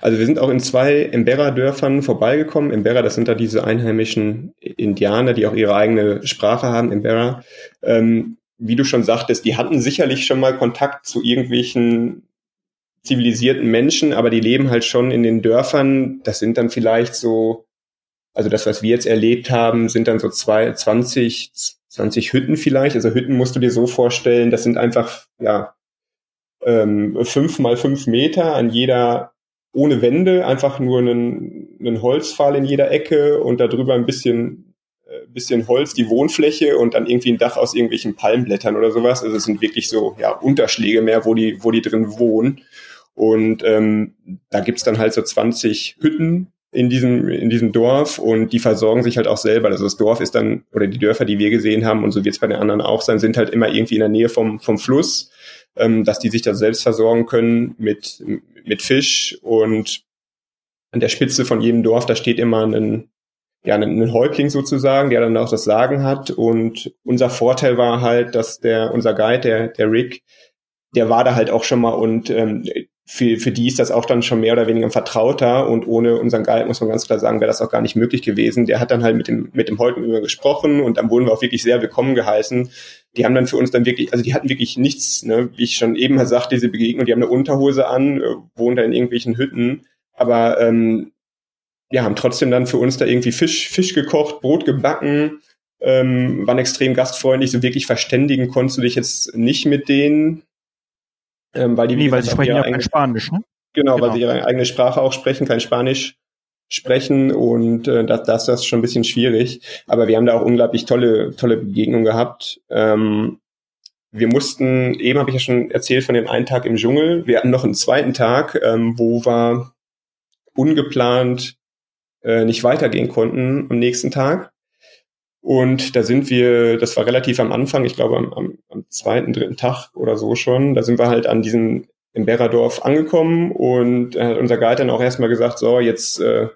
Also wir sind auch in zwei Embera-Dörfern vorbeigekommen. Embera, das sind da diese einheimischen Indianer, die auch ihre eigene Sprache haben, Embera. Ähm, wie du schon sagtest, die hatten sicherlich schon mal Kontakt zu irgendwelchen zivilisierten Menschen, aber die leben halt schon in den Dörfern. Das sind dann vielleicht so, also das, was wir jetzt erlebt haben, sind dann so zwei, 20, 20 Hütten vielleicht. Also Hütten musst du dir so vorstellen, das sind einfach, ja, ähm, fünf mal fünf Meter an jeder ohne Wände, einfach nur einen, einen Holzpfahl in jeder Ecke und darüber ein bisschen, äh, bisschen Holz, die Wohnfläche und dann irgendwie ein Dach aus irgendwelchen Palmblättern oder sowas. Also es sind wirklich so ja, Unterschläge mehr, wo die, wo die drin wohnen. Und ähm, da gibt's dann halt so 20 Hütten in diesem, in diesem Dorf und die versorgen sich halt auch selber. Also das Dorf ist dann, oder die Dörfer, die wir gesehen haben, und so wird es bei den anderen auch sein, sind halt immer irgendwie in der Nähe vom, vom Fluss ähm, dass die sich da selbst versorgen können mit, mit Fisch und an der Spitze von jedem Dorf, da steht immer ein, ja, ein Häuptling sozusagen, der dann auch das Sagen hat. Und unser Vorteil war halt, dass der, unser Guide, der, der Rick, der war da halt auch schon mal und ähm, für, für die ist das auch dann schon mehr oder weniger ein Vertrauter und ohne unseren Guide, muss man ganz klar sagen, wäre das auch gar nicht möglich gewesen. Der hat dann halt mit dem, mit dem Häuptling über gesprochen und dann wurden wir auch wirklich sehr willkommen geheißen. Die haben dann für uns dann wirklich, also die hatten wirklich nichts, ne, wie ich schon eben sagte, diese Begegnung, die haben eine Unterhose an, äh, wohnen da in irgendwelchen Hütten, aber ähm, ja, haben trotzdem dann für uns da irgendwie Fisch, Fisch gekocht, Brot gebacken, ähm, waren extrem gastfreundlich, so wirklich verständigen konntest du dich jetzt nicht mit denen, ähm, weil die, nee, weil sie sprechen ja kein Spanisch, ne? Genau, genau, weil sie ihre eigene Sprache auch sprechen, kein Spanisch sprechen und äh, das, das, das ist schon ein bisschen schwierig. Aber wir haben da auch unglaublich tolle, tolle Begegnungen gehabt. Ähm, wir mussten, eben habe ich ja schon erzählt von dem einen Tag im Dschungel. Wir hatten noch einen zweiten Tag, ähm, wo wir ungeplant äh, nicht weitergehen konnten am nächsten Tag. Und da sind wir, das war relativ am Anfang, ich glaube am, am, am zweiten, dritten Tag oder so schon, da sind wir halt an diesem Emberadorf angekommen und äh, unser Guide dann auch erstmal gesagt, so, jetzt äh,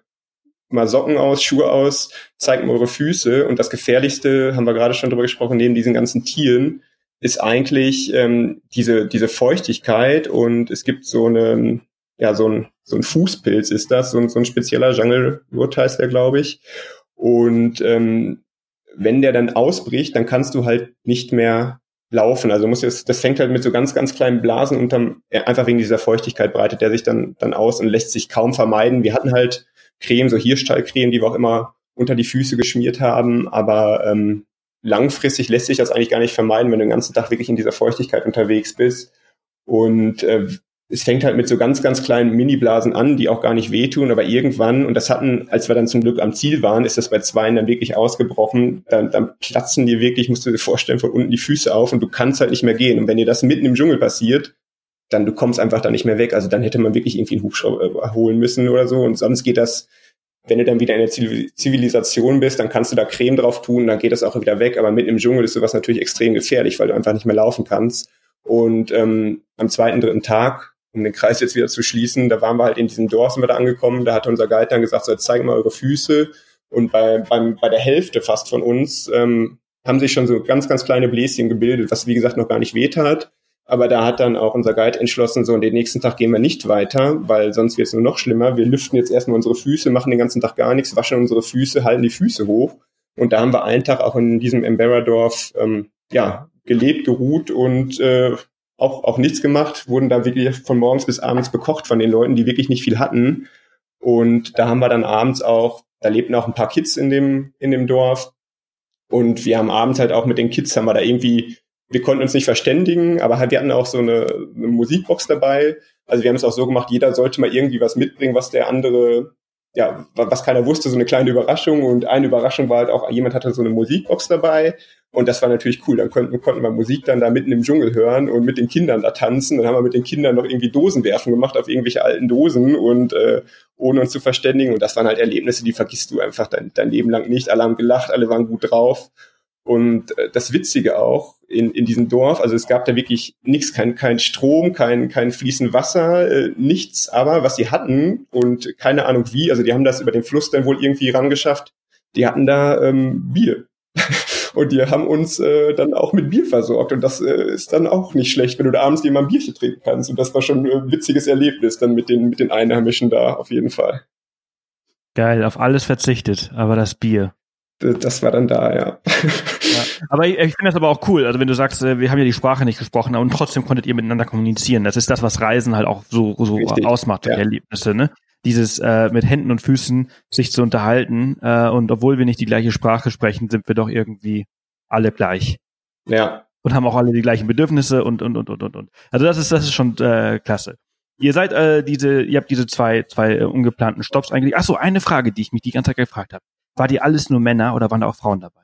mal Socken aus, Schuhe aus, zeigt mir eure Füße. Und das Gefährlichste, haben wir gerade schon drüber gesprochen, neben diesen ganzen Tieren, ist eigentlich ähm, diese, diese Feuchtigkeit und es gibt so eine, ja, so ein, so ein Fußpilz ist das, so ein, so ein spezieller Jungle Root heißt der, glaube ich. Und ähm, wenn der dann ausbricht, dann kannst du halt nicht mehr laufen. Also muss jetzt, das fängt halt mit so ganz, ganz kleinen Blasen unterm, einfach wegen dieser Feuchtigkeit breitet der sich dann, dann aus und lässt sich kaum vermeiden. Wir hatten halt Creme, so Hirschstallcreme, die wir auch immer unter die Füße geschmiert haben, aber ähm, langfristig lässt sich das eigentlich gar nicht vermeiden, wenn du den ganzen Tag wirklich in dieser Feuchtigkeit unterwegs bist. Und äh, es fängt halt mit so ganz, ganz kleinen Mini-Blasen an, die auch gar nicht wehtun, aber irgendwann, und das hatten, als wir dann zum Glück am Ziel waren, ist das bei zweien dann wirklich ausgebrochen, dann, dann platzen dir wirklich, musst du dir vorstellen, von unten die Füße auf und du kannst halt nicht mehr gehen. Und wenn dir das mitten im Dschungel passiert, dann du kommst einfach da nicht mehr weg. Also dann hätte man wirklich irgendwie einen Hubschrauber holen müssen oder so. Und sonst geht das, wenn du dann wieder in der Zivilisation bist, dann kannst du da Creme drauf tun, dann geht das auch wieder weg. Aber mitten im Dschungel ist sowas natürlich extrem gefährlich, weil du einfach nicht mehr laufen kannst. Und ähm, am zweiten, dritten Tag um den Kreis jetzt wieder zu schließen, da waren wir halt in diesem Dorf, sind wir da angekommen, da hat unser Guide dann gesagt, so, jetzt zeigen mal eure Füße. Und bei, beim, bei der Hälfte fast von uns ähm, haben sich schon so ganz, ganz kleine Bläschen gebildet, was wie gesagt noch gar nicht weht hat. Aber da hat dann auch unser Guide entschlossen, so, und den nächsten Tag gehen wir nicht weiter, weil sonst wird es nur noch schlimmer. Wir lüften jetzt erstmal unsere Füße, machen den ganzen Tag gar nichts, waschen unsere Füße, halten die Füße hoch. Und da haben wir einen Tag auch in diesem Embera-Dorf, ähm, ja, gelebt, geruht und äh, auch, auch nichts gemacht, wurden da wirklich von morgens bis abends bekocht von den Leuten, die wirklich nicht viel hatten. Und da haben wir dann abends auch, da lebten auch ein paar Kids in dem, in dem Dorf. Und wir haben abends halt auch mit den Kids, haben wir da irgendwie wir konnten uns nicht verständigen, aber halt, wir hatten auch so eine, eine Musikbox dabei. Also wir haben es auch so gemacht, jeder sollte mal irgendwie was mitbringen, was der andere, ja, was keiner wusste, so eine kleine Überraschung. Und eine Überraschung war halt auch, jemand hatte so eine Musikbox dabei. Und das war natürlich cool. Dann konnten, konnten wir Musik dann da mitten im Dschungel hören und mit den Kindern da tanzen. Dann haben wir mit den Kindern noch irgendwie Dosenwerfen gemacht auf irgendwelche alten Dosen und äh, ohne uns zu verständigen. Und das waren halt Erlebnisse, die vergisst du einfach dein, dein Leben lang nicht. Alle haben gelacht, alle waren gut drauf. Und äh, das Witzige auch in, in diesem Dorf, also es gab da wirklich nichts, kein, kein Strom, kein, kein fließend Wasser, äh, nichts, aber was sie hatten und keine Ahnung wie, also die haben das über den Fluss dann wohl irgendwie rangeschafft, die hatten da ähm, Bier. und die haben uns äh, dann auch mit Bier versorgt. Und das äh, ist dann auch nicht schlecht, wenn du da abends ein Bierchen trinken kannst. Und das war schon ein witziges Erlebnis dann mit den, mit den Einheimischen da auf jeden Fall. Geil, auf alles verzichtet, aber das Bier das war dann da, ja. ja. Aber ich, ich finde das aber auch cool. Also wenn du sagst, äh, wir haben ja die Sprache nicht gesprochen und trotzdem konntet ihr miteinander kommunizieren. Das ist das, was Reisen halt auch so, so Richtig. ausmacht, ja. Erlebnisse, ne? Dieses äh, mit Händen und Füßen sich zu unterhalten äh, und obwohl wir nicht die gleiche Sprache sprechen, sind wir doch irgendwie alle gleich. Ja. Und haben auch alle die gleichen Bedürfnisse und und und und und und. Also das ist das ist schon äh, klasse. Ihr seid äh, diese, ihr habt diese zwei zwei äh, ungeplanten Stops eigentlich. Ach so, eine Frage, die ich mich die ganze Zeit gefragt habe. War die alles nur Männer oder waren da auch Frauen dabei?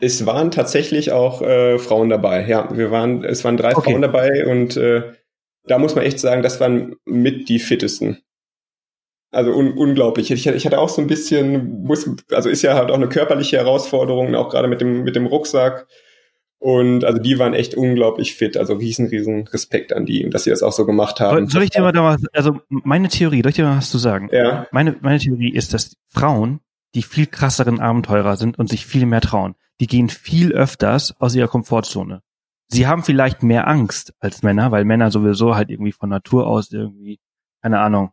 Es waren tatsächlich auch äh, Frauen dabei. Ja, wir waren, es waren drei okay. Frauen dabei und äh, da muss man echt sagen, das waren mit die fittesten. Also un unglaublich. Ich, ich hatte auch so ein bisschen, muss, also ist ja halt auch eine körperliche Herausforderung, auch gerade mit dem mit dem Rucksack. Und also die waren echt unglaublich fit. Also riesen, riesen Respekt an die, dass sie das auch so gemacht haben. Soll ich dir mal da was, also meine Theorie, soll ich dir mal was zu sagen? Ja. Meine, meine Theorie ist, dass Frauen die viel krasseren Abenteurer sind und sich viel mehr trauen. Die gehen viel öfters aus ihrer Komfortzone. Sie haben vielleicht mehr Angst als Männer, weil Männer sowieso halt irgendwie von Natur aus irgendwie, keine Ahnung,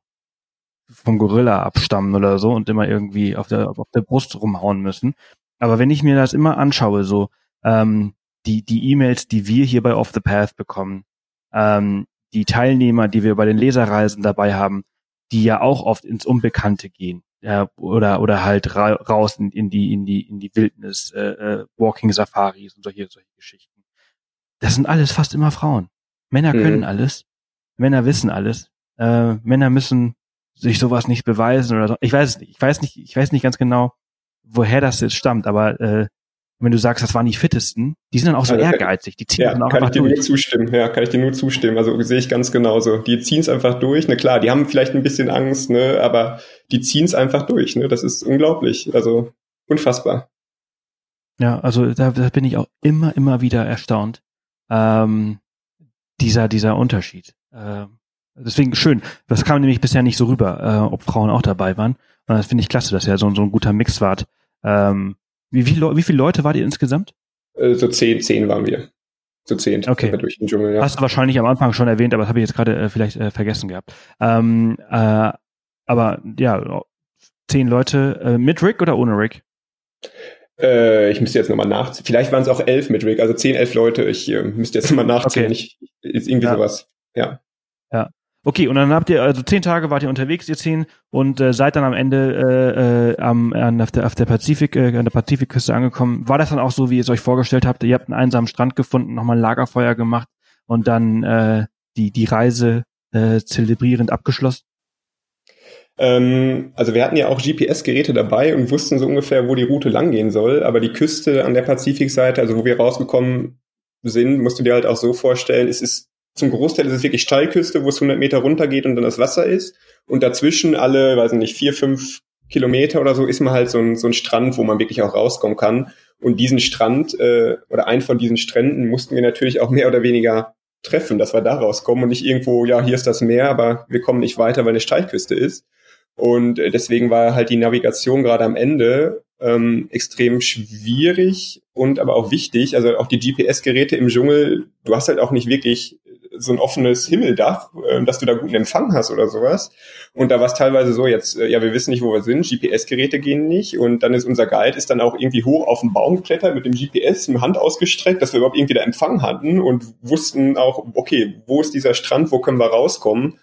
vom Gorilla abstammen oder so und immer irgendwie auf der, auf der Brust rumhauen müssen. Aber wenn ich mir das immer anschaue, so ähm, die die E-Mails, die wir hier bei Off the Path bekommen, ähm, die Teilnehmer, die wir bei den Leserreisen dabei haben, die ja auch oft ins Unbekannte gehen, ja, oder oder halt ra raus in, in die in die in die Wildnis, äh, äh, Walking Safaris und solche solche Geschichten. Das sind alles fast immer Frauen. Männer mhm. können alles, Männer wissen alles, äh, Männer müssen sich sowas nicht beweisen oder so. Ich weiß es nicht. Ich weiß nicht. Ich weiß nicht ganz genau, woher das jetzt stammt, aber äh, wenn du sagst, das waren die fittesten, die sind dann auch so also, ehrgeizig, die ziehen ja, dann auch kann ich dir durch. nur zustimmen, ja, kann ich dir nur zustimmen. Also sehe ich ganz genauso. Die ziehen es einfach durch. Ne, klar, die haben vielleicht ein bisschen Angst, ne, aber die ziehen es einfach durch. Ne, das ist unglaublich. Also unfassbar. Ja, also da, da bin ich auch immer, immer wieder erstaunt. Ähm, dieser, dieser Unterschied. Ähm, deswegen schön. Das kam nämlich bisher nicht so rüber, äh, ob Frauen auch dabei waren. Und das finde ich klasse, dass ihr so, so ein guter Mix wart. Ähm, wie, wie, wie viele Leute wart ihr insgesamt? Äh, so zehn, zehn waren wir. So zehn okay. durch den Dschungel, ja. Hast du wahrscheinlich am Anfang schon erwähnt, aber das habe ich jetzt gerade äh, vielleicht äh, vergessen gehabt. Ähm, äh, aber ja, zehn Leute äh, mit Rick oder ohne Rick? Äh, ich müsste jetzt nochmal nachziehen. Vielleicht waren es auch elf mit Rick, also zehn, elf Leute. Ich äh, müsste jetzt nochmal nachziehen. Okay. Ich, ist irgendwie ja. sowas. Ja. Ja. Okay, und dann habt ihr, also zehn Tage wart ihr unterwegs, ihr zehn, und äh, seid dann am Ende äh, äh, am, an, auf, der, auf der Pazifik, äh, an der Pazifikküste angekommen. War das dann auch so, wie ihr es euch vorgestellt habt? Ihr habt einen einsamen Strand gefunden, nochmal ein Lagerfeuer gemacht und dann äh, die, die Reise äh, zelebrierend abgeschlossen? Ähm, also wir hatten ja auch GPS-Geräte dabei und wussten so ungefähr, wo die Route langgehen soll, aber die Küste an der Pazifikseite, also wo wir rausgekommen sind, musst du dir halt auch so vorstellen, es ist zum Großteil ist es wirklich Steilküste, wo es 100 Meter runter geht und dann das Wasser ist. Und dazwischen alle, weiß nicht, vier, fünf Kilometer oder so ist man halt so ein, so ein Strand, wo man wirklich auch rauskommen kann. Und diesen Strand äh, oder einen von diesen Stränden mussten wir natürlich auch mehr oder weniger treffen, dass wir da rauskommen und nicht irgendwo, ja, hier ist das Meer, aber wir kommen nicht weiter, weil eine Steilküste ist. Und äh, deswegen war halt die Navigation gerade am Ende ähm, extrem schwierig und aber auch wichtig. Also auch die GPS-Geräte im Dschungel, du hast halt auch nicht wirklich so ein offenes Himmeldach, äh, dass du da guten Empfang hast oder sowas. Und da war es teilweise so, jetzt, äh, ja, wir wissen nicht, wo wir sind, GPS-Geräte gehen nicht und dann ist unser Guide ist dann auch irgendwie hoch auf den Baum geklettert mit dem GPS, mit Hand ausgestreckt, dass wir überhaupt irgendwie da Empfang hatten und wussten auch, okay, wo ist dieser Strand, wo können wir rauskommen?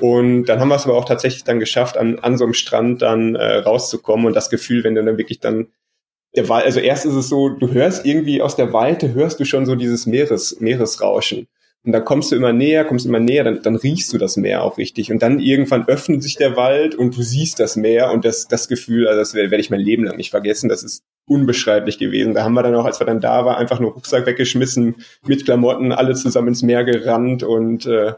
Und dann haben wir es aber auch tatsächlich dann geschafft, an, an so einem Strand dann äh, rauszukommen und das Gefühl, wenn du dann wirklich dann der Wald, also erst ist es so, du hörst irgendwie aus der Weite, hörst du schon so dieses Meeres, Meeresrauschen. Und dann kommst du immer näher, kommst immer näher, dann, dann riechst du das Meer auch richtig. Und dann irgendwann öffnet sich der Wald und du siehst das Meer und das, das Gefühl, also das werde werd ich mein Leben lang nicht vergessen, das ist unbeschreiblich gewesen. Da haben wir dann auch, als wir dann da waren, einfach nur Rucksack weggeschmissen, mit Klamotten, alle zusammen ins Meer gerannt und äh,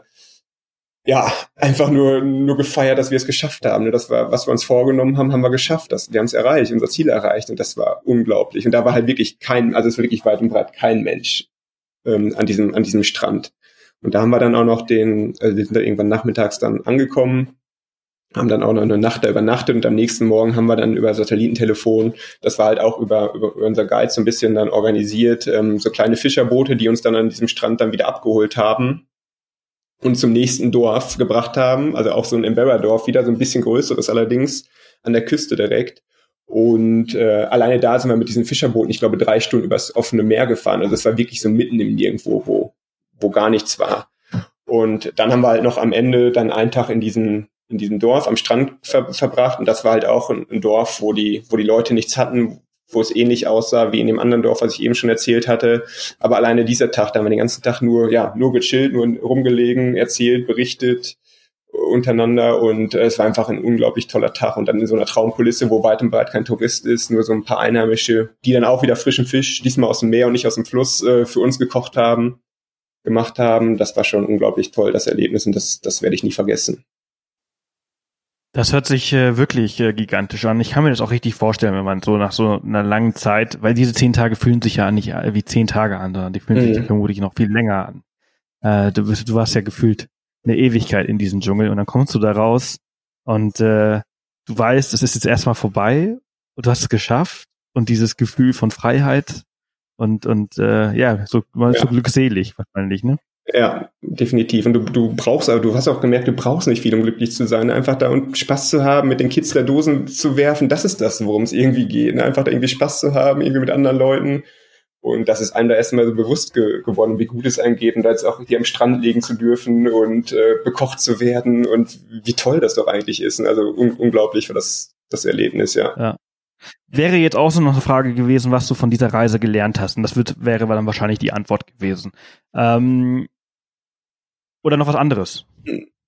ja, einfach nur, nur gefeiert, dass wir es geschafft haben. Das war, was wir uns vorgenommen haben, haben wir geschafft. Das, wir haben es erreicht, unser Ziel erreicht und das war unglaublich. Und da war halt wirklich kein, also es war wirklich weit und breit kein Mensch ähm, an diesem, an diesem Strand. Und da haben wir dann auch noch den, also wir sind da irgendwann nachmittags dann angekommen, haben dann auch noch eine Nacht da übernachtet und am nächsten Morgen haben wir dann über Satellitentelefon, das war halt auch über, über unser Guide so ein bisschen dann organisiert, ähm, so kleine Fischerboote, die uns dann an diesem Strand dann wieder abgeholt haben und zum nächsten Dorf gebracht haben, also auch so ein Embera-Dorf, wieder so ein bisschen größeres allerdings, an der Küste direkt. Und äh, alleine da sind wir mit diesen Fischerbooten, ich glaube, drei Stunden übers offene Meer gefahren. Also es war wirklich so mitten im Nirgendwo, wo, wo gar nichts war. Und dann haben wir halt noch am Ende dann einen Tag in diesem, in diesem Dorf am Strand ver verbracht. Und das war halt auch ein, ein Dorf, wo die, wo die Leute nichts hatten, wo es ähnlich aussah wie in dem anderen Dorf, was ich eben schon erzählt hatte. Aber alleine dieser Tag, da haben wir den ganzen Tag nur, ja, nur gechillt, nur rumgelegen, erzählt, berichtet untereinander und äh, es war einfach ein unglaublich toller Tag und dann in so einer Traumkulisse, wo weit und breit kein Tourist ist, nur so ein paar Einheimische, die dann auch wieder frischen Fisch, diesmal aus dem Meer und nicht aus dem Fluss, äh, für uns gekocht haben, gemacht haben. Das war schon unglaublich toll, das Erlebnis und das, das werde ich nie vergessen. Das hört sich äh, wirklich äh, gigantisch an. Ich kann mir das auch richtig vorstellen, wenn man so nach so einer langen Zeit, weil diese zehn Tage fühlen sich ja nicht äh, wie zehn Tage an, sondern die fühlen mhm. sich vermutlich noch viel länger an. Äh, du, du warst ja gefühlt eine Ewigkeit in diesem Dschungel und dann kommst du da raus und äh, du weißt, es ist jetzt erstmal vorbei und du hast es geschafft und dieses Gefühl von Freiheit und und äh, ja, so, ja. so glückselig wahrscheinlich, ne? Ja, definitiv. Und du, du brauchst, aber du hast auch gemerkt, du brauchst nicht viel, um glücklich zu sein. Einfach da und Spaß zu haben, mit den Kids da Dosen zu werfen, das ist das, worum es irgendwie geht. Ne? Einfach da irgendwie Spaß zu haben, irgendwie mit anderen Leuten. Und das ist einem da erstmal so bewusst ge geworden, wie gut es einem geht und da jetzt auch hier am Strand legen zu dürfen und äh, bekocht zu werden und wie toll das doch eigentlich ist. Also un unglaublich für das, das Erlebnis, ja. ja. Wäre jetzt auch so noch eine Frage gewesen, was du von dieser Reise gelernt hast. Und das wird, wäre dann wahrscheinlich die Antwort gewesen. Ähm, oder noch was anderes?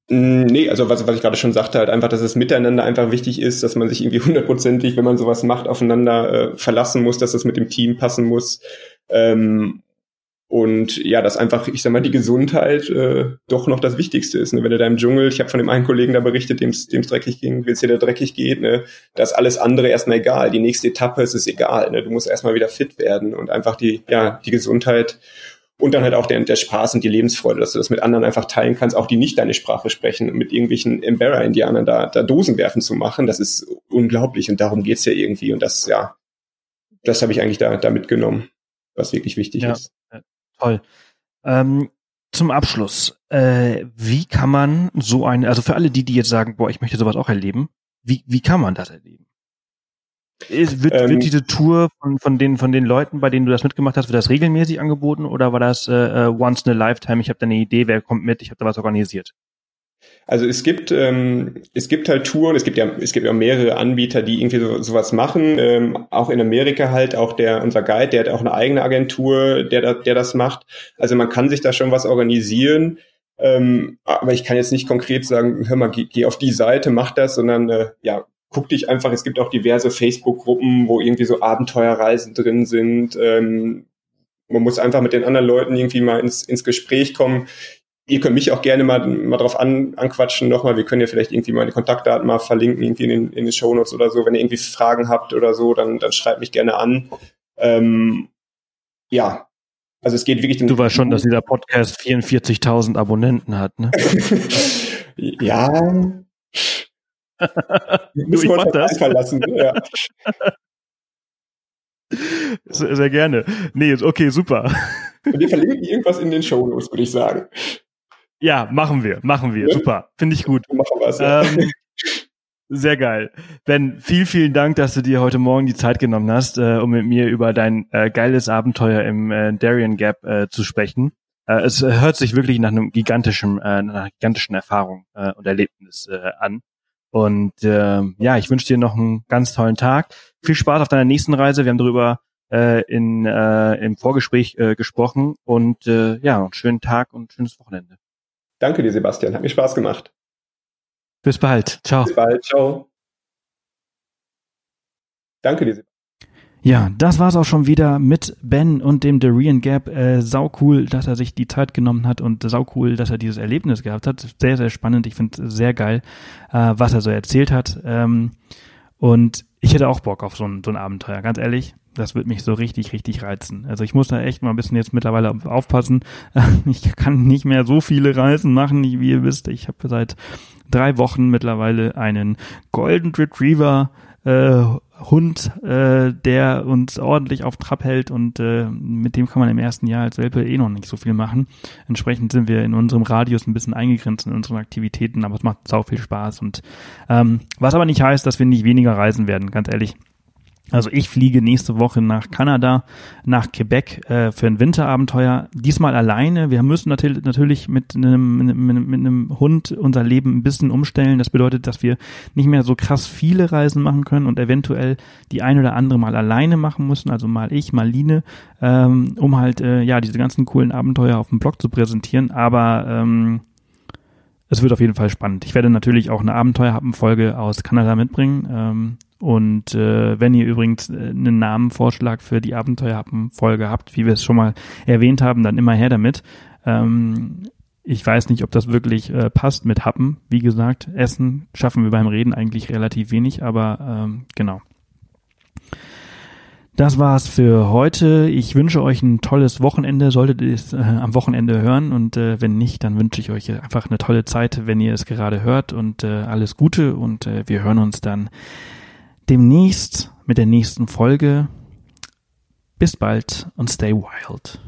Mm, nee, also was, was ich gerade schon sagte, halt einfach, dass es miteinander einfach wichtig ist, dass man sich irgendwie hundertprozentig, wenn man sowas macht, aufeinander äh, verlassen muss, dass das mit dem Team passen muss. Ähm, und ja, dass einfach, ich sag mal, die Gesundheit äh, doch noch das Wichtigste ist. Ne? Wenn du da im Dschungel, ich habe von dem einen Kollegen da berichtet, dem es dreckig ging, willst dir der dreckig geht, ne? da ist alles andere erstmal egal. Die nächste Etappe ist es egal. Ne? Du musst erstmal wieder fit werden und einfach die, ja, die Gesundheit und dann halt auch der, der Spaß und die Lebensfreude, dass du das mit anderen einfach teilen kannst, auch die nicht deine Sprache sprechen, mit irgendwelchen Embera-Indianern da, da Dosen werfen zu machen, das ist unglaublich und darum geht's ja irgendwie und das, ja, das habe ich eigentlich da, da mitgenommen, was wirklich wichtig ja. ist. Toll. Ähm, zum Abschluss, äh, wie kann man so eine, also für alle die, die jetzt sagen, boah, ich möchte sowas auch erleben, wie, wie kann man das erleben? Ist, wird, ähm, wird diese Tour von, von, den, von den Leuten, bei denen du das mitgemacht hast, wird das regelmäßig angeboten oder war das äh, äh once in a lifetime? Ich habe da eine Idee, wer kommt mit, ich habe da was organisiert. Also es gibt ähm, es gibt halt Touren, es gibt ja es gibt ja mehrere Anbieter, die irgendwie so, sowas machen. Ähm, auch in Amerika halt auch der unser Guide, der hat auch eine eigene Agentur, der der das macht. Also man kann sich da schon was organisieren. Ähm, aber ich kann jetzt nicht konkret sagen, hör mal, geh, geh auf die Seite, mach das, sondern äh, ja, guck dich einfach. Es gibt auch diverse Facebook-Gruppen, wo irgendwie so Abenteuerreisen drin sind. Ähm, man muss einfach mit den anderen Leuten irgendwie mal ins, ins Gespräch kommen ihr könnt mich auch gerne mal, mal drauf an, anquatschen nochmal. Wir können ja vielleicht irgendwie meine Kontaktdaten mal verlinken, irgendwie in den, in den Shownotes oder so. Wenn ihr irgendwie Fragen habt oder so, dann, dann schreibt mich gerne an. Ähm, ja, also es geht wirklich... Du weißt schon, dass dieser Podcast 44.000 Abonnenten hat, ne? ja. Müssen wir uns das verlassen. Ja. Sehr, sehr gerne. Nee, okay, super. wir verlinken irgendwas in den Shownotes, würde ich sagen. Ja, machen wir, machen wir. Ja. Super, finde ich gut. Machen wir's, ja. Ähm, sehr geil. Ben, vielen, vielen Dank, dass du dir heute Morgen die Zeit genommen hast, äh, um mit mir über dein äh, geiles Abenteuer im äh, Darien Gap äh, zu sprechen. Äh, es hört sich wirklich nach einem gigantischen, äh, einer gigantischen Erfahrung und Erlebnis an. Und äh, ja, ich wünsche dir noch einen ganz tollen Tag. Viel Spaß auf deiner nächsten Reise. Wir haben darüber äh, in, äh, im Vorgespräch äh, gesprochen. Und äh, ja, einen schönen Tag und schönes Wochenende. Danke dir, Sebastian. Hat mir Spaß gemacht. Bis bald. Ciao. Bis bald. Ciao. Danke dir, Sebastian. Ja, das war's auch schon wieder mit Ben und dem Darian Gap. Äh, sau cool, dass er sich die Zeit genommen hat und sau cool, dass er dieses Erlebnis gehabt hat. Sehr, sehr spannend. Ich finde sehr geil, äh, was er so erzählt hat. Ähm, und ich hätte auch Bock auf so ein, so ein Abenteuer, ganz ehrlich. Das wird mich so richtig, richtig reizen. Also ich muss da echt mal ein bisschen jetzt mittlerweile aufpassen. Ich kann nicht mehr so viele Reisen machen, wie ihr wisst. Ich habe seit drei Wochen mittlerweile einen Golden Retriever äh, Hund, äh, der uns ordentlich auf Trab hält und äh, mit dem kann man im ersten Jahr als Welpe eh noch nicht so viel machen. Entsprechend sind wir in unserem Radius ein bisschen eingegrenzt in unseren Aktivitäten, aber es macht sau viel Spaß und ähm, was aber nicht heißt, dass wir nicht weniger reisen werden, ganz ehrlich. Also ich fliege nächste Woche nach Kanada, nach Quebec äh, für ein Winterabenteuer. Diesmal alleine. Wir müssen natürlich, natürlich mit, einem, mit, mit einem Hund unser Leben ein bisschen umstellen. Das bedeutet, dass wir nicht mehr so krass viele Reisen machen können und eventuell die ein oder andere mal alleine machen müssen. Also mal ich, mal Line, ähm, um halt äh, ja diese ganzen coolen Abenteuer auf dem Blog zu präsentieren. Aber ähm, es wird auf jeden Fall spannend. Ich werde natürlich auch eine Abenteuerhappen-Folge aus Kanada mitbringen. Ähm, und äh, wenn ihr übrigens äh, einen Namenvorschlag für die Abenteuerhappen-Folge habt, wie wir es schon mal erwähnt haben, dann immer her damit. Ähm, ich weiß nicht, ob das wirklich äh, passt mit Happen. Wie gesagt, Essen schaffen wir beim Reden eigentlich relativ wenig, aber ähm, genau. Das war's für heute. Ich wünsche euch ein tolles Wochenende, solltet ihr es äh, am Wochenende hören. Und äh, wenn nicht, dann wünsche ich euch einfach eine tolle Zeit, wenn ihr es gerade hört. Und äh, alles Gute und äh, wir hören uns dann demnächst mit der nächsten Folge. Bis bald und stay wild.